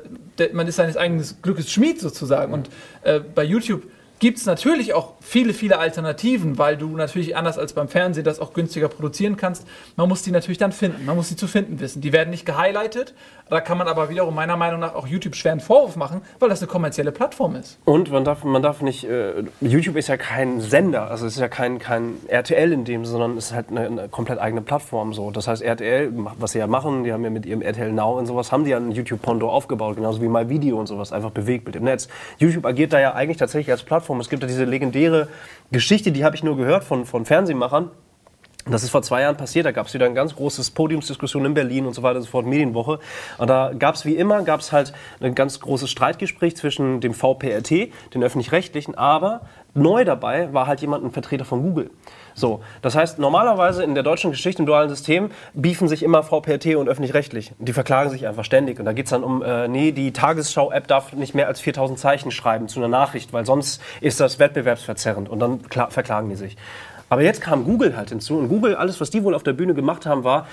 man ist seines eigenen Glückes Schmied sozusagen. Und äh, bei YouTube gibt es natürlich auch viele, viele Alternativen, weil du natürlich anders als beim Fernsehen das auch günstiger produzieren kannst. Man muss die natürlich dann finden. Man muss sie zu finden wissen. Die werden nicht gehighlightet. Da kann man aber wiederum meiner Meinung nach auch YouTube schweren Vorwurf machen, weil das eine kommerzielle Plattform ist.
Und man darf, man darf nicht, äh, YouTube ist ja kein Sender, also es ist ja kein, kein RTL in dem, sondern es ist halt eine, eine, komplett eigene Plattform so. Das heißt, RTL, was sie ja machen, die haben ja mit ihrem RTL Now und sowas, haben die ja ein YouTube-Pondo aufgebaut, genauso wie MyVideo und sowas, einfach bewegt mit dem Netz. YouTube agiert da ja eigentlich tatsächlich als Plattform. Es gibt ja diese legendäre Geschichte, die habe ich nur gehört von, von Fernsehmachern. Das ist vor zwei Jahren passiert, da gab es wieder ein ganz großes Podiumsdiskussion in Berlin und so weiter und so fort, Medienwoche. Und da gab es wie immer, gab es halt ein ganz großes Streitgespräch zwischen dem VPRT, den öffentlich-rechtlichen, aber neu dabei war halt jemand, ein Vertreter von Google. So, das heißt, normalerweise in der deutschen Geschichte im dualen System beefen sich immer VPRT und öffentlich-rechtlich. Die verklagen sich einfach ständig. Und da geht es dann um, äh, nee, die Tagesschau-App darf nicht mehr als 4000 Zeichen schreiben zu einer Nachricht, weil sonst ist das wettbewerbsverzerrend. Und dann verklagen die sich. Aber jetzt kam Google halt hinzu und Google, alles, was die wohl auf der Bühne gemacht haben, war,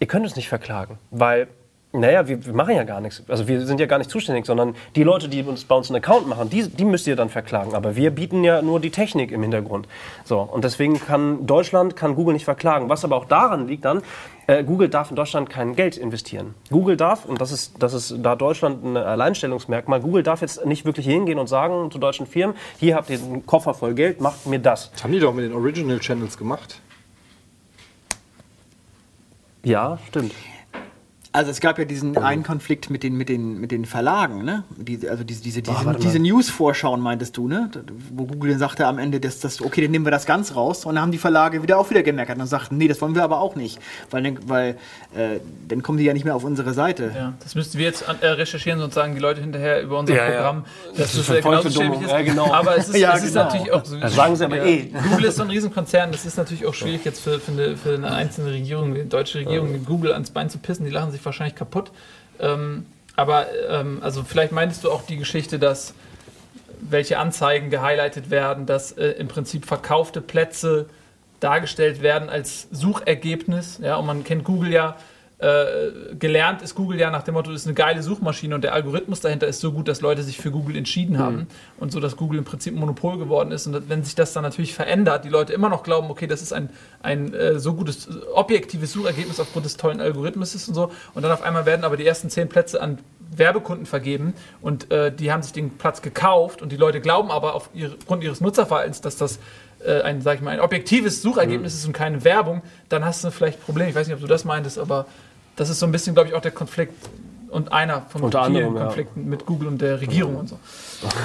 ihr könnt es nicht verklagen, weil naja, wir, wir, machen ja gar nichts. Also wir sind ja gar nicht zuständig, sondern die Leute, die uns bei uns einen Account machen, die, die müsst ihr dann verklagen. Aber wir bieten ja nur die Technik im Hintergrund. So, und deswegen kann Deutschland, kann Google nicht verklagen. Was aber auch daran liegt dann, äh, Google darf in Deutschland kein Geld investieren. Google darf, und das ist, das ist da Deutschland ein Alleinstellungsmerkmal, Google darf jetzt nicht wirklich hingehen und sagen zu deutschen Firmen, hier habt ihr einen Koffer voll Geld, macht mir das.
Das haben die doch mit den Original Channels gemacht.
Ja, stimmt. Also es gab ja diesen einen Konflikt mit den, mit den, mit den Verlagen, ne? Die, also diese, diese, diese, oh, diese News-Vorschauen meintest du, ne? Wo Google dann sagte am Ende, dass das, okay, dann nehmen wir das ganz raus. Und dann haben die Verlage wieder auch wieder gemerkt und sagten, nee, das wollen wir aber auch nicht. Weil, weil äh, dann kommen die ja nicht mehr auf unsere Seite.
Ja, das müssten wir jetzt äh, recherchieren und sagen die Leute hinterher über unser ja, Programm, ja. dass das, das genauso schäbig ist. Ja, genau. Aber es ist, ja, es ist genau. natürlich auch so.
Das sagen sie aber eh.
Google ist so ein Riesenkonzern, das ist natürlich auch schwierig jetzt für, für, eine, für eine einzelne Regierung, die deutsche Regierung, Google ans Bein zu pissen. Die lachen sich wahrscheinlich kaputt. Ähm, aber ähm, also vielleicht meintest du auch die Geschichte, dass welche Anzeigen gehighlightet werden, dass äh, im Prinzip verkaufte Plätze dargestellt werden als Suchergebnis. Ja, und man kennt Google ja äh, gelernt ist Google ja nach dem Motto, das ist eine geile Suchmaschine und der Algorithmus dahinter ist so gut, dass Leute sich für Google entschieden haben mhm. und so, dass Google im Prinzip ein Monopol geworden ist. Und wenn sich das dann natürlich verändert, die Leute immer noch glauben, okay, das ist ein, ein äh, so gutes objektives Suchergebnis aufgrund des tollen Algorithmus und so, und dann auf einmal werden aber die ersten zehn Plätze an Werbekunden vergeben und äh, die haben sich den Platz gekauft und die Leute glauben aber aufgrund ihres Nutzerverhaltens, dass das äh, ein, sag ich mal, ein objektives Suchergebnis mhm. ist und keine Werbung, dann hast du vielleicht ein Problem. Ich weiß nicht, ob du das meintest, aber das ist so ein bisschen, glaube ich, auch der Konflikt und einer von
Unter
vielen
anderem, ja.
Konflikten mit Google und der Regierung und so.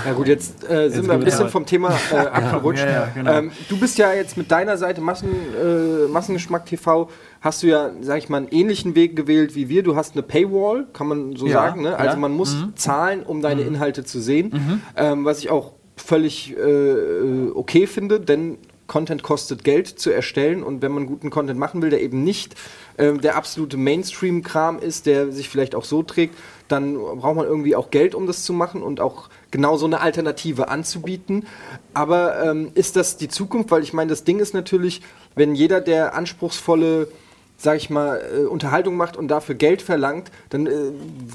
Ja gut, jetzt äh, sind wir ein bisschen
aber-
vom Thema äh, abgerutscht.
Ja, ja, genau.
ähm, du bist ja jetzt mit deiner Seite Massen, äh, Massengeschmack TV, hast du ja, sag ich mal, einen ähnlichen Weg gewählt wie wir. Du hast eine Paywall, kann man so
Ja,
sagen. Ne? Also
ja.
man muss zahlen, um deine Inhalte zu sehen. Ähm, was ich auch völlig äh, okay finde, denn Content kostet Geld zu erstellen und wenn man guten Content machen will, der eben nicht ähm, der absolute Mainstream-Kram ist, der sich vielleicht auch so trägt, dann braucht man irgendwie auch Geld, um das zu machen und auch genau so eine Alternative anzubieten. Aber ähm, ist das die Zukunft? Weil ich meine, das Ding ist natürlich, wenn jeder, der anspruchsvolle sag ich mal, äh, Unterhaltung macht und dafür Geld verlangt, dann äh,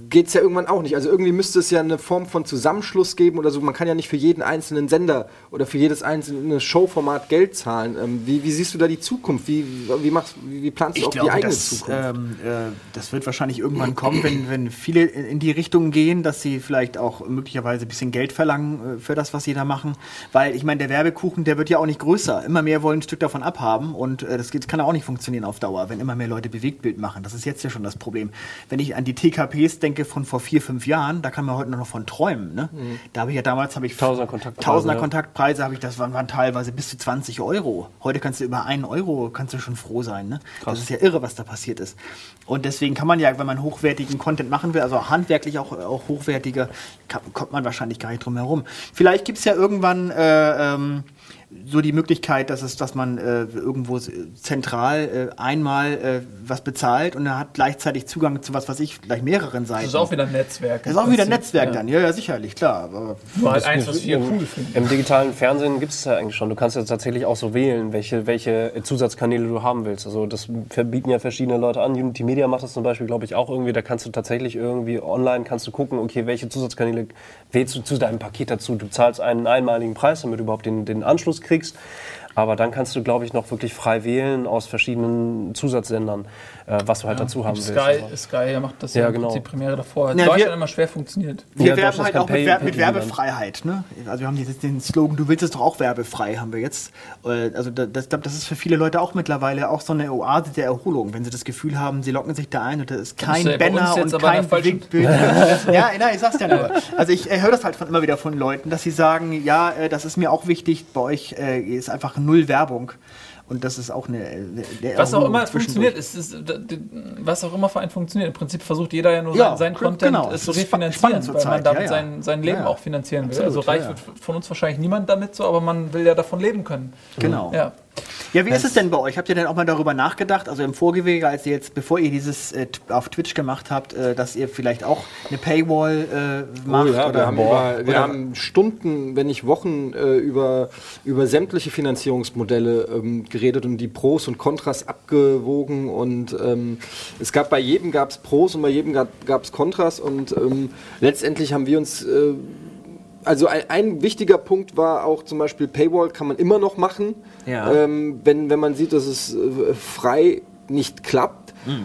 geht es ja irgendwann auch nicht. Also irgendwie müsste es ja eine Form von Zusammenschluss geben oder so. Man kann ja nicht für jeden einzelnen Sender oder für jedes einzelne Showformat Geld zahlen. Ähm, wie, wie siehst du da die Zukunft? Wie, wie, machst, wie, wie planst du
Ich
auch die
glaube,
eigene
das,
Zukunft?
ähm, äh, das wird wahrscheinlich irgendwann kommen, wenn, wenn viele in die Richtung gehen, dass sie vielleicht auch möglicherweise ein bisschen Geld verlangen äh, für das, was sie da machen. Weil ich meine, der Werbekuchen, der wird ja auch nicht größer. Immer mehr wollen ein Stück davon abhaben und äh, das geht, kann auch nicht funktionieren auf Dauer, wenn immer mehr Leute Bewegtbild machen. Das ist jetzt ja schon das Problem. Wenn ich an die TKPs denke von vor vier, fünf Jahren, da kann man heute noch von träumen. Ne? Da habe ich ja damals habe ich
Tausender Kontaktpreise,
Tausender
ja.
Kontaktpreise habe ich, das waren, waren teilweise bis zu 20 Euro. Heute kannst du über einen Euro kannst du schon froh sein. Ne? Das ist ja irre, was da passiert ist. Und deswegen kann man ja, wenn man hochwertigen Content machen will, also handwerklich auch, auch hochwertiger, kann, kommt man wahrscheinlich gar nicht drum herum. Vielleicht gibt es ja irgendwann äh, ähm, so die Möglichkeit, dass es, dass man äh, irgendwo zentral äh, einmal äh, was bezahlt und er hat gleichzeitig Zugang zu was, was ich, vielleicht mehreren Seiten.
Das ist auch wieder ein Netzwerk.
Das ist auch wieder ein. Netzwerk dann, ja, ja, sicherlich, klar. Aber
Nur halt eins, was wir
Im-
cool finden.
Im digitalen Fernsehen gibt es ja eigentlich schon. Du kannst ja tatsächlich auch so wählen, welche, welche Zusatzkanäle du haben willst. Also das verbieten ja verschiedene Leute an. Unity Media macht das zum Beispiel, glaube ich, auch irgendwie. Da kannst du tatsächlich irgendwie online kannst du gucken, okay, welche Zusatzkanäle wählst du zu deinem Paket dazu. Du zahlst einen einmaligen Preis, damit du überhaupt den, den Anschluss kriegst. Aber dann kannst du, glaube ich, noch wirklich frei wählen aus verschiedenen Zusatzsendern, äh, was du halt dazu haben willst.
Sky,
Also-
Sky macht das
Ja,
ja,
genau.
Prinzip Premiere davor. Hat in Deutschland
wir-
immer schwer funktioniert.
Wir
Ja,
werben halt auch mit,
Campaign-
Wer mit Werbefreiheit. Ne? Also wir haben dieses, den Slogan, du willst es doch auch werbefrei, haben wir jetzt. Äh, Also da- das, das ist für viele Leute auch mittlerweile auch so eine Oase der Erholung, wenn sie das Gefühl haben, sie locken sich da ein und da ist kein
ist ja
Banner
jetzt
und kein Bewegtbild. ja, nein, ich sag's ja nur. Also ich äh, höre das halt von, immer wieder von Leuten, dass sie sagen, ja, äh, das ist mir auch wichtig, bei euch äh, ist einfach null Werbung. Und das ist auch eine, äh,
Was auch immer funktioniert, ist, ist, was auch immer für einen funktioniert. Im Prinzip versucht jeder ja nur
Ja,
sein, sein
genau.
Content äh, zu refinanzieren, weil man
Zeit,
damit
ja, ja.
Sein, sein Leben auch finanzieren will.
Absolut,
also reich wird von uns wahrscheinlich niemand damit so, aber man will ja davon leben können.
Genau.
Ja.
Ja, wie ist es denn bei euch? Habt ihr denn auch mal darüber nachgedacht, also im Vorgewege, als ihr jetzt, bevor ihr dieses äh, auf Twitch gemacht habt, äh, dass ihr vielleicht auch eine Paywall äh, macht?
Oh ja,
oder
wir haben, über, wir haben Stunden, wenn nicht Wochen, äh, über, über sämtliche Finanzierungsmodelle ähm, geredet und die Pros und Kontras abgewogen. Und ähm, es gab bei jedem gab es Pros und bei jedem gab es Kontras. Und ähm, letztendlich haben wir uns äh, also ein, ein wichtiger Punkt war auch zum Beispiel Paywall kann man immer noch machen,
Ja.
ähm, wenn, wenn man sieht, dass es äh, frei nicht klappt.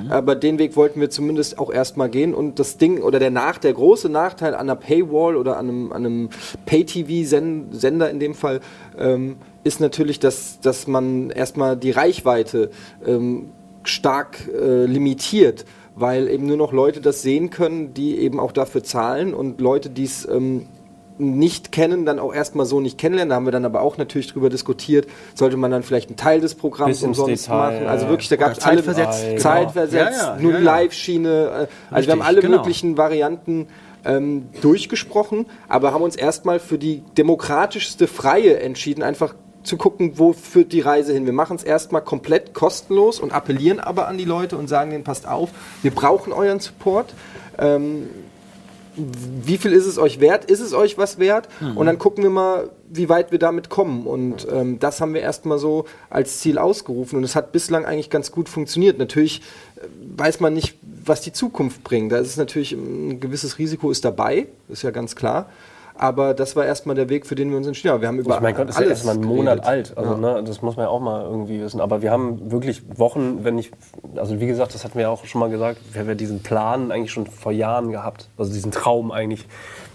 Aber den Weg wollten wir zumindest auch erstmal gehen. Und das Ding oder der nach, der große Nachteil an einer Paywall oder an einem, an einem Pay-TV-Sender in dem Fall ähm, ist natürlich, dass, dass man erstmal die Reichweite ähm, stark äh, limitiert, weil eben nur noch Leute das sehen können, die eben auch dafür zahlen und Leute, die es ähm, nicht kennen, dann auch erstmal so nicht kennenlernen. Da haben wir dann aber auch natürlich drüber diskutiert, sollte man dann vielleicht einen Teil des Programms umsonst
Detail,
machen. Also wirklich, da gab es alle
zeitversetzt,
genau.
zeitversetzt,
Ja, ja,
nur
ja.
Live-Schiene. äh, Also wir
Richtig,
haben alle
genau.
möglichen Varianten ähm, durchgesprochen, aber haben uns erstmal für die demokratischste Freie entschieden, einfach zu gucken, wo führt die Reise hin. Wir machen es erstmal komplett kostenlos und appellieren aber an die Leute und sagen denen, passt auf, wir brauchen euren Support. Ähm, wie viel ist es euch wert? Ist es euch was wert? Und dann gucken wir mal, wie weit wir damit kommen. Und ähm, das haben wir erstmal so als Ziel ausgerufen. Und es hat bislang eigentlich ganz gut funktioniert. Natürlich äh, weiß man nicht, was die Zukunft bringt. Da ist es natürlich ein gewisses Risiko ist dabei, ist ja ganz klar. Aber das war erstmal der Weg, für den wir uns entschieden haben. Wir haben über
Ich mein Gott, ist ja
alles
erst mal einen Monat
geredet.
alt. Also, ne, das muss man ja auch mal irgendwie wissen. Aber wir haben wirklich Wochen, wenn nicht, also wie gesagt, das hatten wir ja auch schon mal gesagt, wir haben ja diesen Plan eigentlich schon vor Jahren gehabt. Also diesen Traum eigentlich.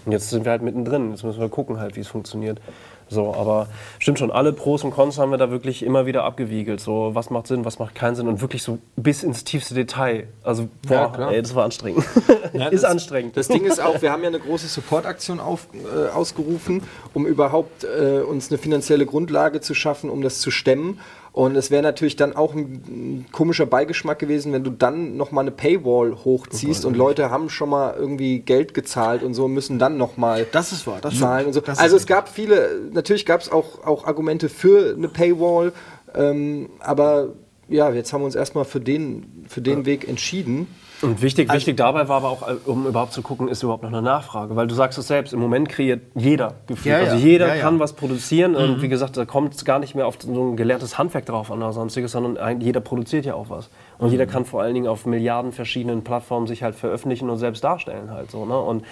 Und jetzt sind wir halt mittendrin. Jetzt müssen wir gucken halt, wie es funktioniert. So, aber stimmt schon, alle Pros und Cons haben wir da wirklich immer wieder abgewiegelt. So, was macht Sinn, was macht keinen Sinn und wirklich so bis ins tiefste Detail. Also,
Ja,
boah,
klar.
ey, das war anstrengend.
Ja,
ist
das-
anstrengend.
Das Ding ist auch, wir haben ja eine große Support-Aktion äh, ausgerufen, um überhaupt äh, uns eine finanzielle Grundlage zu schaffen, um das zu stemmen. Und es wäre natürlich dann auch ein, komischer Beigeschmack gewesen, wenn du dann nochmal eine Paywall hochziehst und Leute haben schon mal irgendwie Geld gezahlt und so müssen dann nochmal
Das ist wahr, das
zahlen
stimmt.
und so. Also es gab viele, natürlich gab es auch, auch Argumente für eine Paywall, ähm, aber ja, jetzt haben wir uns erstmal für den, für den Weg entschieden.
Und wichtig, wichtig dabei war aber auch, äh, um überhaupt zu gucken, ist überhaupt noch eine Nachfrage. Weil du sagst es selbst, im Moment kreiert jeder Gefühl.
Ja, ja.
Also jeder
Ja, Mhm.
kann was produzieren. Und wie gesagt, da kommt es gar nicht mehr auf so ein gelerntes Handwerk drauf an oder sonstiges, sondern jeder produziert ja auch was. Und
Mhm.
jeder kann vor allen Dingen auf Milliarden verschiedenen Plattformen sich halt veröffentlichen und selbst darstellen halt so. Ne? Und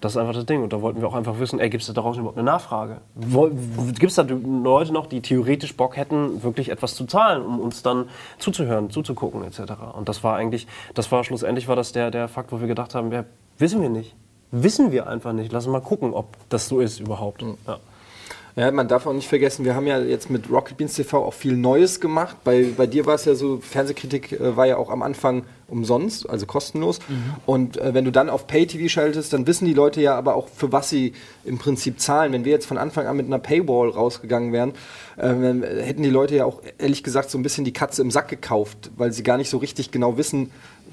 das ist einfach das Ding. Und da wollten wir auch einfach wissen, ey, gibt es da draußen überhaupt eine Nachfrage? Gibt es da Leute noch, die theoretisch Bock hätten, wirklich etwas zu zahlen, um uns dann zuzuhören, zuzugucken etc. Und das war eigentlich, das war schlussendlich war das der, der Fakt, wo wir gedacht haben, ja, wissen wir nicht. Wissen wir einfach nicht. Lass uns mal gucken, ob das so ist überhaupt. Ja.
Ja, man darf auch nicht vergessen, wir haben ja jetzt mit Rocket Beans TV auch viel Neues gemacht. Bei, bei dir war es ja so, Fernsehkritik äh, war ja auch am Anfang umsonst, also kostenlos. Und äh, wenn du dann auf Pay-TV schaltest, dann wissen die Leute ja aber auch, für was sie im Prinzip zahlen. Wenn wir jetzt von Anfang an mit einer Paywall rausgegangen wären, äh, hätten die Leute ja auch ehrlich gesagt so ein bisschen die Katze im Sack gekauft, weil sie gar nicht so richtig genau wissen,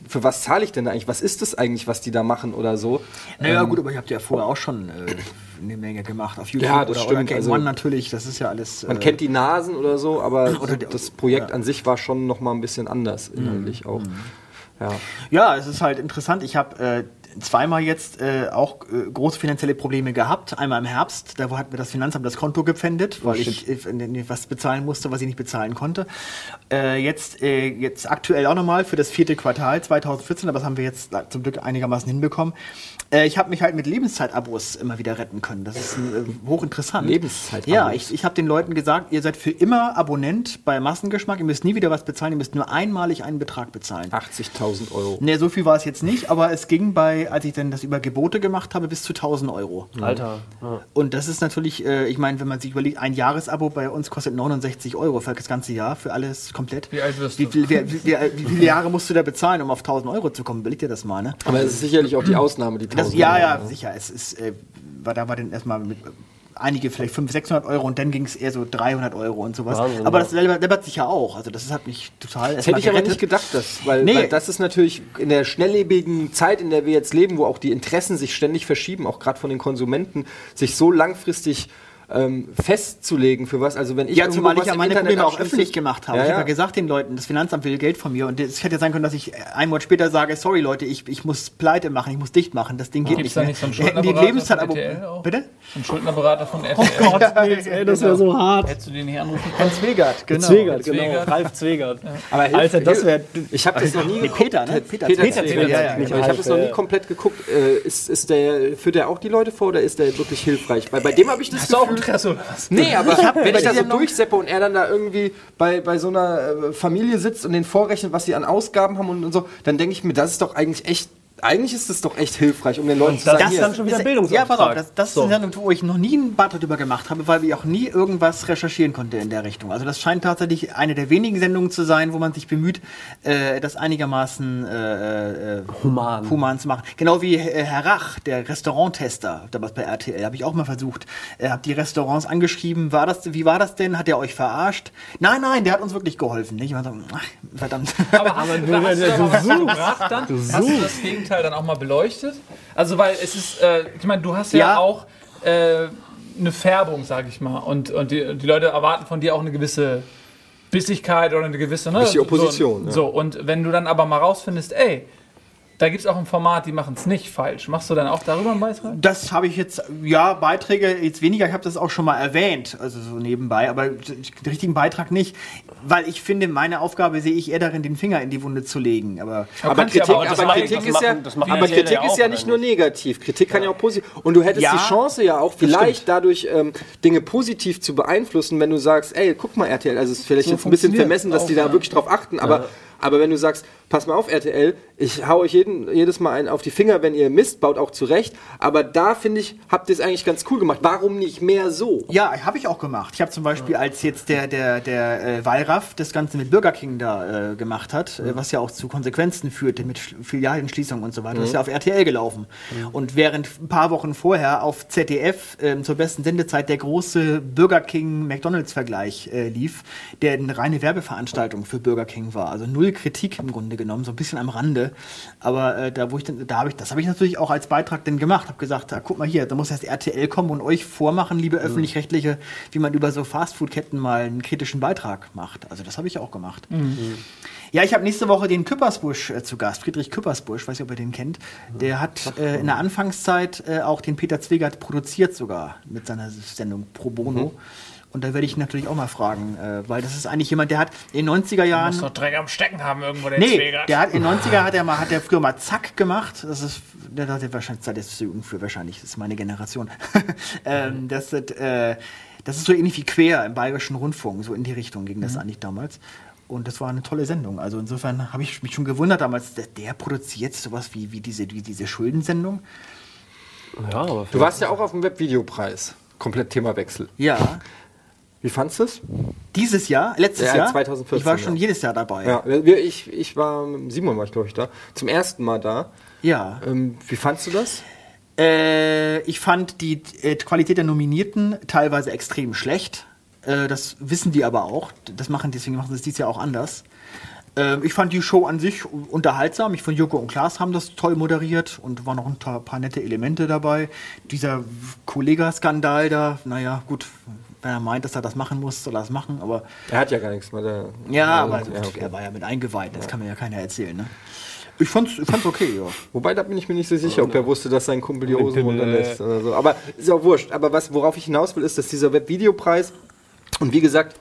für was zahle ich denn eigentlich? Was ist das eigentlich, was die da machen oder so?
Naja, gut, aber ihr habt ja vorher auch schon äh, eine Menge gemacht auf YouTube
Ja, das
oder,
stimmt,
oder Game
also-
One natürlich. Das ist ja alles.
Man
äh,
kennt die Nasen oder so, aber
Oder
das Projekt
ja.
an sich war schon noch mal ein bisschen anders inhaltlich auch. Ja.
Ja, es ist halt interessant. Ich habe äh, zweimal jetzt äh, auch äh, große finanzielle Probleme gehabt. Einmal im Herbst, da hat mir das Finanzamt das Konto gepfändet, weil ich äh, äh, was bezahlen musste, was ich nicht bezahlen konnte. Äh, jetzt, äh, jetzt aktuell auch nochmal für das vierte Quartal 2014, aber das haben wir jetzt zum Glück einigermaßen hinbekommen. Äh, ich habe mich halt mit Lebenszeitabos immer wieder retten können. Das ist hochinteressant.
Lebenszeitabos?
Ja, ich, ich habe den Leuten gesagt, ihr seid für immer Abonnent bei Massengeschmack. Ihr müsst nie wieder was bezahlen, ihr müsst nur einmalig einen Betrag bezahlen.
80.000 Euro.
Ne, so viel war es jetzt nicht, aber es ging bei, als ich dann das über Gebote gemacht habe, bis zu 1000 Euro.
Alter. Ja.
Und das ist natürlich, äh, ich meine, wenn man sich überlegt, ein Jahresabo bei uns kostet 69 Euro für das ganze Jahr, für alles komplett.
Wie alt wirst
wie,
du?
viel, wer, wie, wie, wie viele Jahre musst du da bezahlen, um auf 1000 Euro zu kommen? Überleg dir das mal, ne?
Aber es ist sicherlich auch die Ausnahme, die 1000
Das, ja, ja,
Euro.
sicher. Es ist, äh, war, da war dann erstmal mit, äh, einige vielleicht 500, 600 Euro und dann ging es eher so 300 Euro und sowas.
Wahnsinn,
aber das läppert sich ja auch. Also das hat mich total
Das hätte ich aber nicht gedacht, dass, weil,
Nee.
weil das ist natürlich in der schnelllebigen Zeit, in der wir jetzt leben, wo auch die Interessen sich ständig verschieben, auch gerade von den Konsumenten, sich so langfristig ähm, festzulegen für was. Also wenn ich
Ja, zumal ich ja meine
Internet
Probleme auch öffentlich gemacht habe.
Ja,
ich
ja.
habe ja gesagt den Leuten, das Finanzamt will Geld von mir. Und es hätte ja sein können, dass ich einen Monat später sage, sorry Leute, ich, ich muss pleite machen, ich muss dicht machen, das Ding geht
Gibt's
nicht mehr.
nicht so
die
Schuldnerberater
Lebenszeit
von RTL auch?
Bitte?
Ein Schuldnerberater von RTL.
Gott, ey, das wäre so hart.
Hättest du den nicht anrufen können?
Hans Zwegert, genau.
Zwegert,
Zwegert.
genau. Ralf Zwegert.
Aber hilf-
Alter, das wäre.
Ich habe das noch nie
Nee, Peter, ne?
Peter,
Peter
Peter,
Zwegert,
ja,
ja,
ja,
ja,
Ich habe das noch nie komplett geguckt. Äh, ist, ist der, führt der auch die Leute vor oder ist der wirklich hilfreich? Weil bei dem habe ich das
Hast du auch
Gefühl,
Interesse oder was?
Nee, aber wenn
bei
ich da so durchseppe und er dann da irgendwie bei, bei so einer äh, Familie sitzt und den vorrechnet, was sie an Ausgaben haben und, und so, dann denke ich mir, das ist doch eigentlich echt, eigentlich ist das doch echt hilfreich, um den Leuten zu
das
sagen,
ist dann schon wieder
Das-
Bildungsauftrag.
Ja, pass auf, das, das ist
So.
eine Sendung, wo ich noch nie einen Bad darüber gemacht habe, weil ich auch nie irgendwas recherchieren konnte in der Richtung. Also das scheint tatsächlich eine der wenigen Sendungen zu sein, wo man sich bemüht, äh, das einigermaßen äh, äh,
Human.
human zu machen. Genau wie äh, Herr Rach, der Restauranttester, damals bei RTL, habe ich auch mal versucht. Er hat die Restaurants angeschrieben, war das, wie war das denn? Hat er euch verarscht? Nein, nein, der hat uns wirklich geholfen. Nicht? Ich war so, ach, verdammt.
Aber hast du, da hast du, aber was gebracht dann? Hast du das Gegenteil dann auch mal beleuchtet? Also, weil es ist, äh, ich meine, du hast ja,
Ja.
auch äh, eine Färbung, sag ich mal. Und, und die, die Leute erwarten von dir auch eine gewisse Bissigkeit oder eine gewisse. Ne?
Bisschen Opposition,
So,
ja.
so, und wenn du dann aber mal rausfindest, ey, da gibt es auch ein Format, die machen es nicht falsch. Machst du dann auch darüber einen Beitrag?
Das habe ich jetzt, ja, Beiträge jetzt weniger, ich habe das auch schon mal erwähnt, also so nebenbei, aber den richtigen Beitrag nicht, weil ich finde, meine Aufgabe sehe ich eher darin, den Finger in die Wunde zu legen. Aber
Aber Kritik,
aber
aber
machen-
Kritik ist ja,
machen-
aber Kritik
ja
ist ja nicht nur negativ. Kritik kann ja auch positiv. Und du hättest
Ja,
die Chance ja auch vielleicht dadurch ähm, Dinge positiv zu beeinflussen, wenn du sagst, ey, guck mal RTL, also es ist vielleicht
So
jetzt ein bisschen vermessen, dass
auch,
die da
ja.
wirklich drauf achten, aber aber wenn du sagst, pass mal auf, RTL, ich hau euch jeden, jedes Mal einen auf die Finger, wenn ihr Mist baut, auch zurecht. Aber da finde ich, habt ihr es eigentlich ganz cool gemacht. Warum nicht mehr so?
Ja, habe ich auch gemacht. Ich habe zum Beispiel, als jetzt der, der, der äh, Wallraff das Ganze mit Burger King da äh, gemacht hat, äh, was ja auch zu Konsequenzen führte mit Sch- Filialenschließungen und so weiter, das ist ja auf RTL gelaufen. Und während ein paar Wochen vorher auf ZDF ähm, zur besten Sendezeit der große Burger King-McDonalds-Vergleich äh, lief, der eine reine Werbeveranstaltung für Burger King war. Also null Kritik im Grunde genommen, so ein bisschen am Rande. Aber äh, da, wo ich dann, da habe ich, das habe ich natürlich auch als Beitrag dann gemacht, habe gesagt, da, guck mal hier, da muss erst RTL kommen und euch vormachen, liebe öffentlich-rechtliche, wie man über so Fastfood-Ketten mal einen kritischen Beitrag macht. Also das habe ich auch gemacht. Ja, ich habe nächste Woche den Küppersbusch äh, zu Gast, Friedrich Küppersbusch, weiß nicht, ob ihr den kennt. Der hat äh, in der Anfangszeit äh, auch den Peter Zwegert produziert sogar mit seiner Sendung Pro Bono. Und da werde ich natürlich auch mal fragen, äh, weil das ist eigentlich jemand, der hat in den 90er Jahren.
Muss doch Dreck am Stecken haben irgendwo, der
Nee,
Zwegert.
der hat in den 90er hat er mal, hat er früher mal Zack gemacht. Das ist, der hat wahrscheinlich Zeit ist zu jung für wahrscheinlich, das ist meine Generation. ähm, das, ist, äh, das ist so ähnlich wie Quer im Bayerischen Rundfunk, so in die Richtung ging das eigentlich damals. Und das war eine tolle Sendung. Also insofern habe ich mich schon gewundert damals, der, der produziert sowas wie, wie, diese, wie diese Schuldensendung.
Ja, aber
Du warst ja auch auf dem Webvideopreis. Komplett Themawechsel.
Ja.
Wie fandst du es?
Dieses Jahr, letztes
Ja,
Jahr.
2014,
Ich war schon
ja.
jedes Jahr dabei.
Ja, ich, ich war, Simon war ich glaube ich da, zum ersten Mal da.
ja.
Ähm, wie fandst du das?
Äh, ich fand die äh, Qualität der Nominierten teilweise extrem schlecht. Äh, das wissen die aber auch. Das machen, deswegen machen sie es dieses Jahr auch anders. Ähm, ich fand die Show an sich unterhaltsam. Ich fand Joko und Klaas haben das toll moderiert und waren noch ein paar, paar nette Elemente dabei. Dieser Kollega-Skandal da, naja, gut, wenn er meint, dass er das machen muss, soll er das machen, aber
Er hat ja gar nichts mehr. Der,
ja, aber
ja, okay.
er war ja mit eingeweiht, das kann mir ja keiner erzählen, ne? Ich fand's, ich fand's okay, ja.
Wobei, da bin ich mir nicht so sicher, ob er wusste, dass sein Kumpel die Hosen runterlässt oder so. Aber ist auch wurscht. Aber was, worauf ich hinaus will, ist, dass dieser Webvideopreis, und wie gesagt,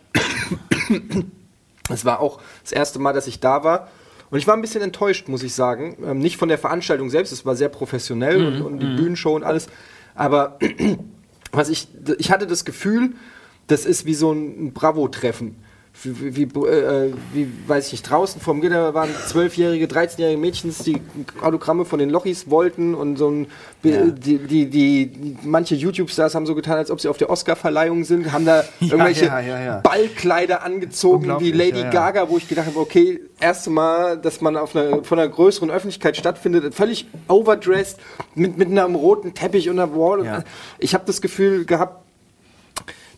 es war auch das erste Mal, dass ich da war. Und ich war ein bisschen enttäuscht, muss ich sagen. Ähm, nicht von der Veranstaltung selbst, es war sehr professionell und, und die Bühnenshow und alles. Aber was ich, ich hatte das Gefühl, das ist wie so ein Bravo-Treffen. Wie, wie, äh, wie, weiß ich nicht, draußen vorm Gitter waren zwölfjährige, 13-jährige Mädchen, die Autogramme von den Lochis wollten und so ein,
Ja.
die, die, die, manche YouTube-Stars haben so getan, als ob sie auf der Oscar-Verleihung sind, haben da irgendwelche
ja, ja, ja.
Ballkleider angezogen, wie Lady. Gaga, wo ich gedacht habe, okay, erste Mal, dass man auf einer, von einer größeren Öffentlichkeit stattfindet, völlig overdressed, mit, mit einem roten Teppich und einer Wall. Ich habe das Gefühl gehabt,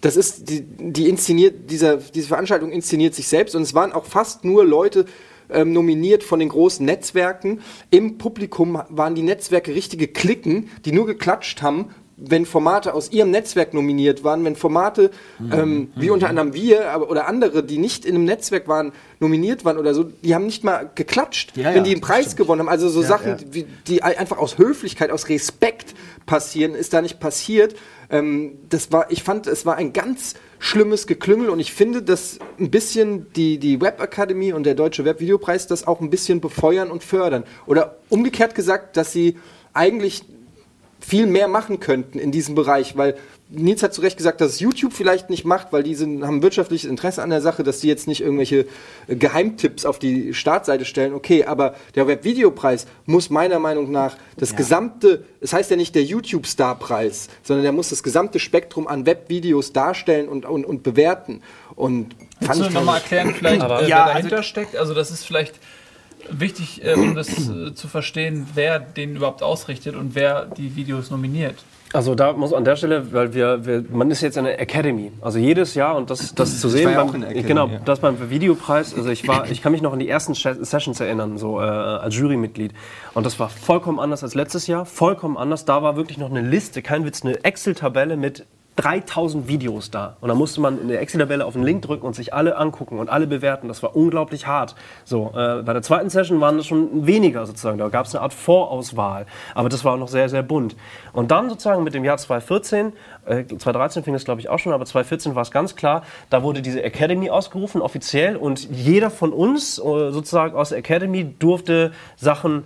das ist die, die inszeniert, dieser, diese Veranstaltung inszeniert sich selbst und es waren auch fast nur Leute ähm, nominiert von den großen Netzwerken. Im Publikum waren die Netzwerke richtige Klicken, die nur geklatscht haben, wenn Formate aus ihrem Netzwerk nominiert waren, wenn Formate ähm, wie unter anderem wir aber, oder andere, die nicht in einem Netzwerk waren, nominiert waren oder so, die haben nicht mal geklatscht,
Ja,
wenn
ja,
die einen Preis
stimmt.
gewonnen haben. Also so
Ja,
Sachen, wie, die einfach aus Höflichkeit, aus Respekt passieren, ist da nicht passiert. Ähm, das war, ich fand, es war ein ganz schlimmes Geklüngel und ich finde, dass ein bisschen die, die Webakademie und der Deutsche Webvideopreis das auch ein bisschen befeuern und fördern. Oder umgekehrt gesagt, dass sie eigentlich viel mehr machen könnten in diesem Bereich, weil Nils hat zu Recht gesagt, dass es YouTube vielleicht nicht macht, weil die sind, haben wirtschaftliches Interesse an der Sache, dass die jetzt nicht irgendwelche äh, Geheimtipps auf die Startseite stellen. Okay, aber der Webvideopreis muss meiner Meinung nach das gesamte, es heißt ja nicht der YouTube-Star-Preis, sondern der muss das gesamte Spektrum an Webvideos darstellen und, und, und bewerten. Und
Kannst du nochmal erklären, vielleicht,
Aber-
äh,
Ja,
wer dahinter
also-
steckt? Also, das ist vielleicht wichtig, äh, um das äh, zu verstehen, wer den überhaupt ausrichtet und wer die Videos nominiert.
Also da muss an der Stelle, weil wir, wir man ist jetzt in der Academy, also jedes Jahr und das, das zu sehen,
war ja
beim,
auch in der Academy,
genau,
ja.
das beim Videopreis, also ich war, ich kann mich noch an die ersten Sessions erinnern, so äh, als Jurymitglied und das war vollkommen anders als letztes Jahr, vollkommen anders, da war wirklich noch eine Liste, kein Witz, eine Excel-Tabelle mit 3000 Videos da. Und da musste man in der Excel-Tabelle auf den Link drücken und sich alle angucken und alle bewerten. Das war unglaublich hart. So, äh, bei der zweiten Session waren das schon weniger sozusagen. Da gab es eine Art Vorauswahl. Aber das war auch noch sehr, sehr bunt. Und dann sozusagen mit dem Jahr 2014, äh, 2013 fing das glaube ich auch schon, aber 2014 war es ganz klar, da wurde diese Academy ausgerufen, offiziell. Und jeder von uns äh, sozusagen aus der Academy durfte Sachen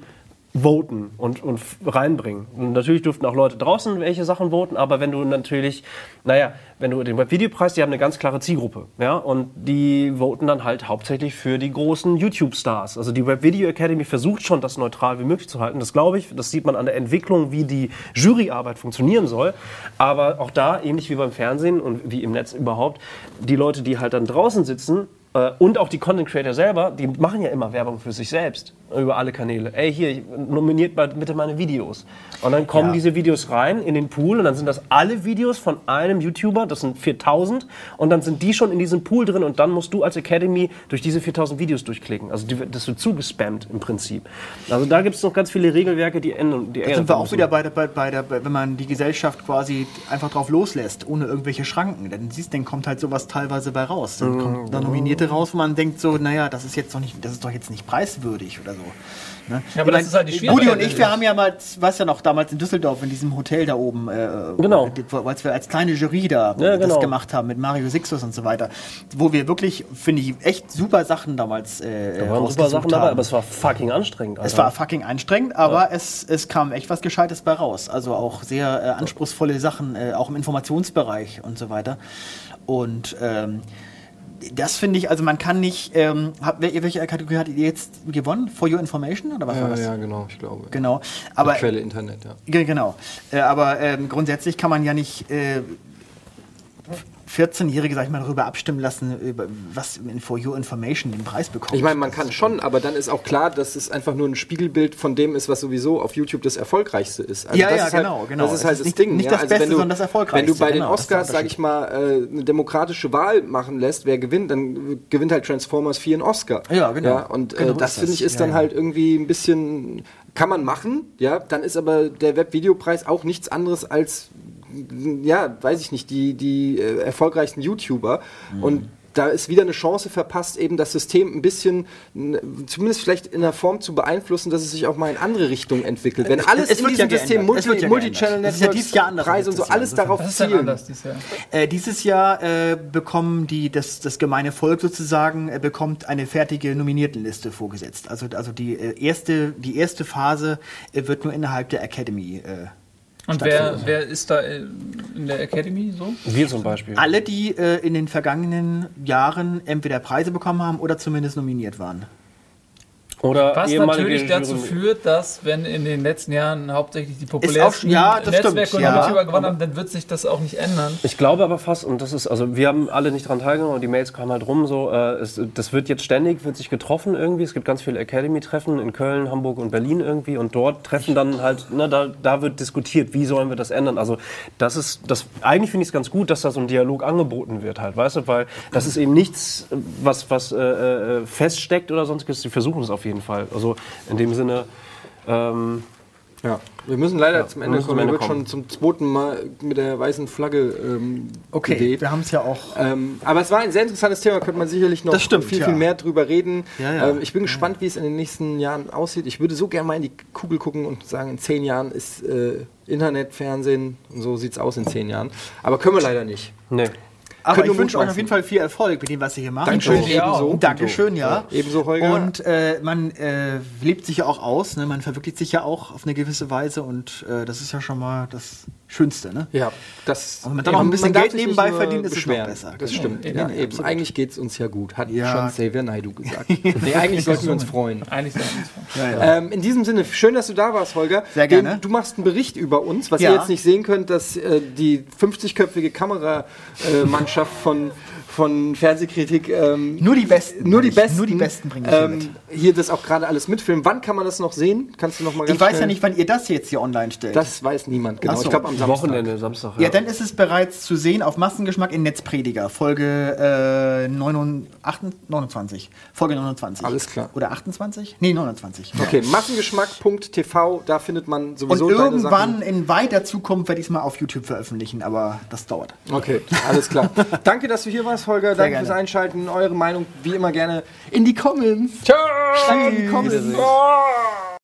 voten und, und reinbringen. Und natürlich durften auch Leute draußen welche Sachen voten, aber wenn du natürlich, naja, wenn du den Webvideopreis, die haben eine ganz klare Zielgruppe, ja, und die voten dann halt hauptsächlich für die großen YouTube-Stars. Also die Web Video Academy versucht schon, das neutral wie möglich zu halten. Das glaube ich, das sieht man an der Entwicklung, wie die Juryarbeit funktionieren soll. Aber auch da, ähnlich wie beim Fernsehen und wie im Netz überhaupt, die Leute, die halt dann draußen sitzen, äh, und auch die Content Creator selber, die machen ja immer Werbung für sich selbst über alle Kanäle. Ey, hier, nominiert bitte meine Videos. Und dann kommen
Ja.
diese Videos rein in den Pool und dann sind das alle Videos von einem YouTuber, das sind 4000 und dann sind die schon in diesem Pool drin und dann musst du als Academy durch diese 4000 Videos durchklicken. Also die, das wird zugespammt im Prinzip. Also da gibt es noch ganz viele Regelwerke, die ändern. Die
Da sind wir auch wieder bei der, bei, bei der, wenn man die Gesellschaft quasi einfach drauf loslässt, ohne irgendwelche Schranken. Dann siehst, dann kommt halt sowas teilweise bei raus. Dann
Mhm.
kommt da Nominierte raus, wo man denkt so, naja, das ist jetzt doch nicht, das ist doch jetzt nicht preiswürdig oder so. Ne?
Ja, aber
Ich
das ist halt die
Rudi und
Schwierigkeit.
ich, wir haben ja mal, weißt ja noch, damals in Düsseldorf in diesem Hotel da oben, äh,
Genau.
als wir als kleine Jury da
Ja,
das
genau.
gemacht haben mit Mario Sixus und so weiter, wo wir wirklich, finde ich, echt super Sachen damals äh,
Da waren super Sachen dabei, aber es war fucking anstrengend.
Es
Alter.
war fucking anstrengend, aber es, es kam echt was Gescheites bei raus. Also auch sehr äh, anspruchsvolle Sachen, äh, auch im Informationsbereich und so weiter. Und ähm, das finde ich, also man kann nicht, ähm, habt, wel- welche Kategorie hattet ihr jetzt gewonnen? For Your Information oder was war
Ja,
das?
ja, genau, ich glaube.
Genau. Aber,
Quelle Internet, ja.
Ge- Genau. Äh, aber ähm, grundsätzlich kann man ja nicht äh, 14-Jährige, sag ich mal, darüber abstimmen lassen, über was in For Your Information den Preis bekommt.
Ich meine, man kann schon, aber dann ist auch klar, dass es einfach nur ein Spiegelbild von dem ist, was sowieso auf YouTube das erfolgreichste ist. Also
Ja, ja,
ist halt,
genau, genau.
Das ist halt
ist
das
nicht-
Ding.
nicht
ja.
das
also
Beste,
wenn du,
sondern das Erfolgreichste,
Wenn du bei den
genau, ist der
Oscars, sag ich mal, äh, eine demokratische Wahl machen lässt, wer gewinnt, dann gewinnt halt Transformers 4 einen Oscar.
Ja, genau.
und
Genau
äh, das
ist
finde ich ist
Ja,
dann
ja.
halt irgendwie ein bisschen, kann man machen, ja, dann ist aber der Webvideopreis auch nichts anderes als ja, weiß ich nicht, die, die äh, erfolgreichsten YouTuber.
Mhm.
Und da ist wieder eine Chance verpasst, eben das System ein bisschen, zumindest vielleicht in der Form zu beeinflussen, dass es sich auch mal in andere Richtungen entwickelt. Wenn
Es-
alles
es
in diesem
ja
System,
wird ja
Multi-. Multi-Channel
ja dieses Jahr anders
Preise und so,
nächstes Jahr.
alles darauf zielen.
dieses Jahr?
Äh, dieses Jahr äh, bekommen die, das, das gemeine Volk sozusagen, äh, bekommt eine fertige Nominiertenliste vorgesetzt. Also, also die, äh, erste, die erste Phase äh, wird nur innerhalb der Academy.
Und wer, wer ist da äh, in der Academy so?
Wir zum Beispiel.
alle, die äh, in den vergangenen Jahren entweder Preise bekommen haben oder zumindest nominiert waren.
Oder
Was natürlich dazu führt, dass, wenn in den letzten Jahren hauptsächlich die populärsten
ja,
Netzwerke
stimmt,
und
ja.
YouTuber gewonnen haben, dann wird sich das auch nicht ändern.
Ich glaube aber fast, und das ist, also wir haben alle nicht dran teilgenommen, und die Mails kamen halt rum, so, äh, es, das wird jetzt ständig, wird sich getroffen irgendwie. Es gibt ganz viele Academy-Treffen in Köln, Hamburg und Berlin irgendwie und dort treffen dann halt, ne, da, da wird diskutiert, wie sollen wir das ändern. Also das ist, das, eigentlich finde ich es ganz gut, dass da so ein Dialog angeboten wird halt, weißt du, weil das ist eben nichts, was, was äh, äh, feststeckt oder sonstiges. Die versuchen es auf jeden Fall. Also in dem Sinne, ähm,
Ja. Wir müssen leider zum
wir
Ende kommen.
zum Ende
wird schon zum zweiten Mal mit der weißen Flagge ähm, geweht.
wir haben es ja auch.
Ähm, aber es war ein sehr interessantes Thema, könnte man sicherlich noch
stimmt,
viel,
ja.
viel mehr drüber reden.
Ja, ja.
Ähm, ich bin gespannt, wie es in den nächsten Jahren aussieht. Ich würde so gerne mal in die Kugel gucken und sagen, in zehn Jahren ist äh, Internet, Fernsehen und so sieht es aus in zehn Jahren. Aber können wir leider nicht.
nee.
Aber ich wünsche euch auf jeden Fall viel Erfolg mit dem, was ihr hier macht.
Dankeschön,
Und-
ebenso.
Dankeschön, ja.
Ebenso, Holger.
Und äh, man äh, lebt sich ja auch aus, ne? man verwirklicht sich ja auch auf eine gewisse Weise und äh, das ist ja schon mal das Schönste. Ne?
Ja, das.
Und wenn man dann noch ein bisschen Geld nebenbei verdient, ist es noch besser.
Das
Genau.
stimmt. Ja,
nee,
eben. Eigentlich geht es uns ja gut. Hat
Ja.
schon Xavier Naidu gesagt. nee, eigentlich sollten wir uns freuen.
Eigentlich sagen wir es von.
Ja, ja.
Ähm, in diesem Sinne, schön, dass du da warst, Holger.
Sehr gerne.
Den- Du machst einen Bericht über uns, was
Ja.
ihr jetzt nicht sehen könnt, dass äh, die 50-köpfige Kameramannschaft von, von Fernsehkritik ähm,
Nur die Besten.
nur die Besten,
Nur die Besten bringen
ähm,
mit.
hier das auch gerade alles mitfilmen. Wann kann man das noch sehen? Kannst du noch mal ganz
Ich weiß ja nicht, wann ihr das jetzt hier online stellt.
Das weiß niemand genau.
So.
Ich glaube am Samstag.
Wochenende, Samstag.
ja, dann ist es bereits zu sehen auf Massengeschmack in Netzprediger, Folge äh, 29, 29. Folge 29.
Alles klar.
Oder 28? Nee, 29.
Okay, massengeschmack.tv, da findet man
Und
sowieso deine
irgendwann
Sachen.
in weiter Zukunft werde ich es mal auf YouTube veröffentlichen, aber das dauert.
Okay, alles klar. Danke, dass du hier warst, Holger. Danke
gerne.
fürs Einschalten. Eure Meinung wie immer gerne in die Comments.
Ciao!
Schreibt in die Comments.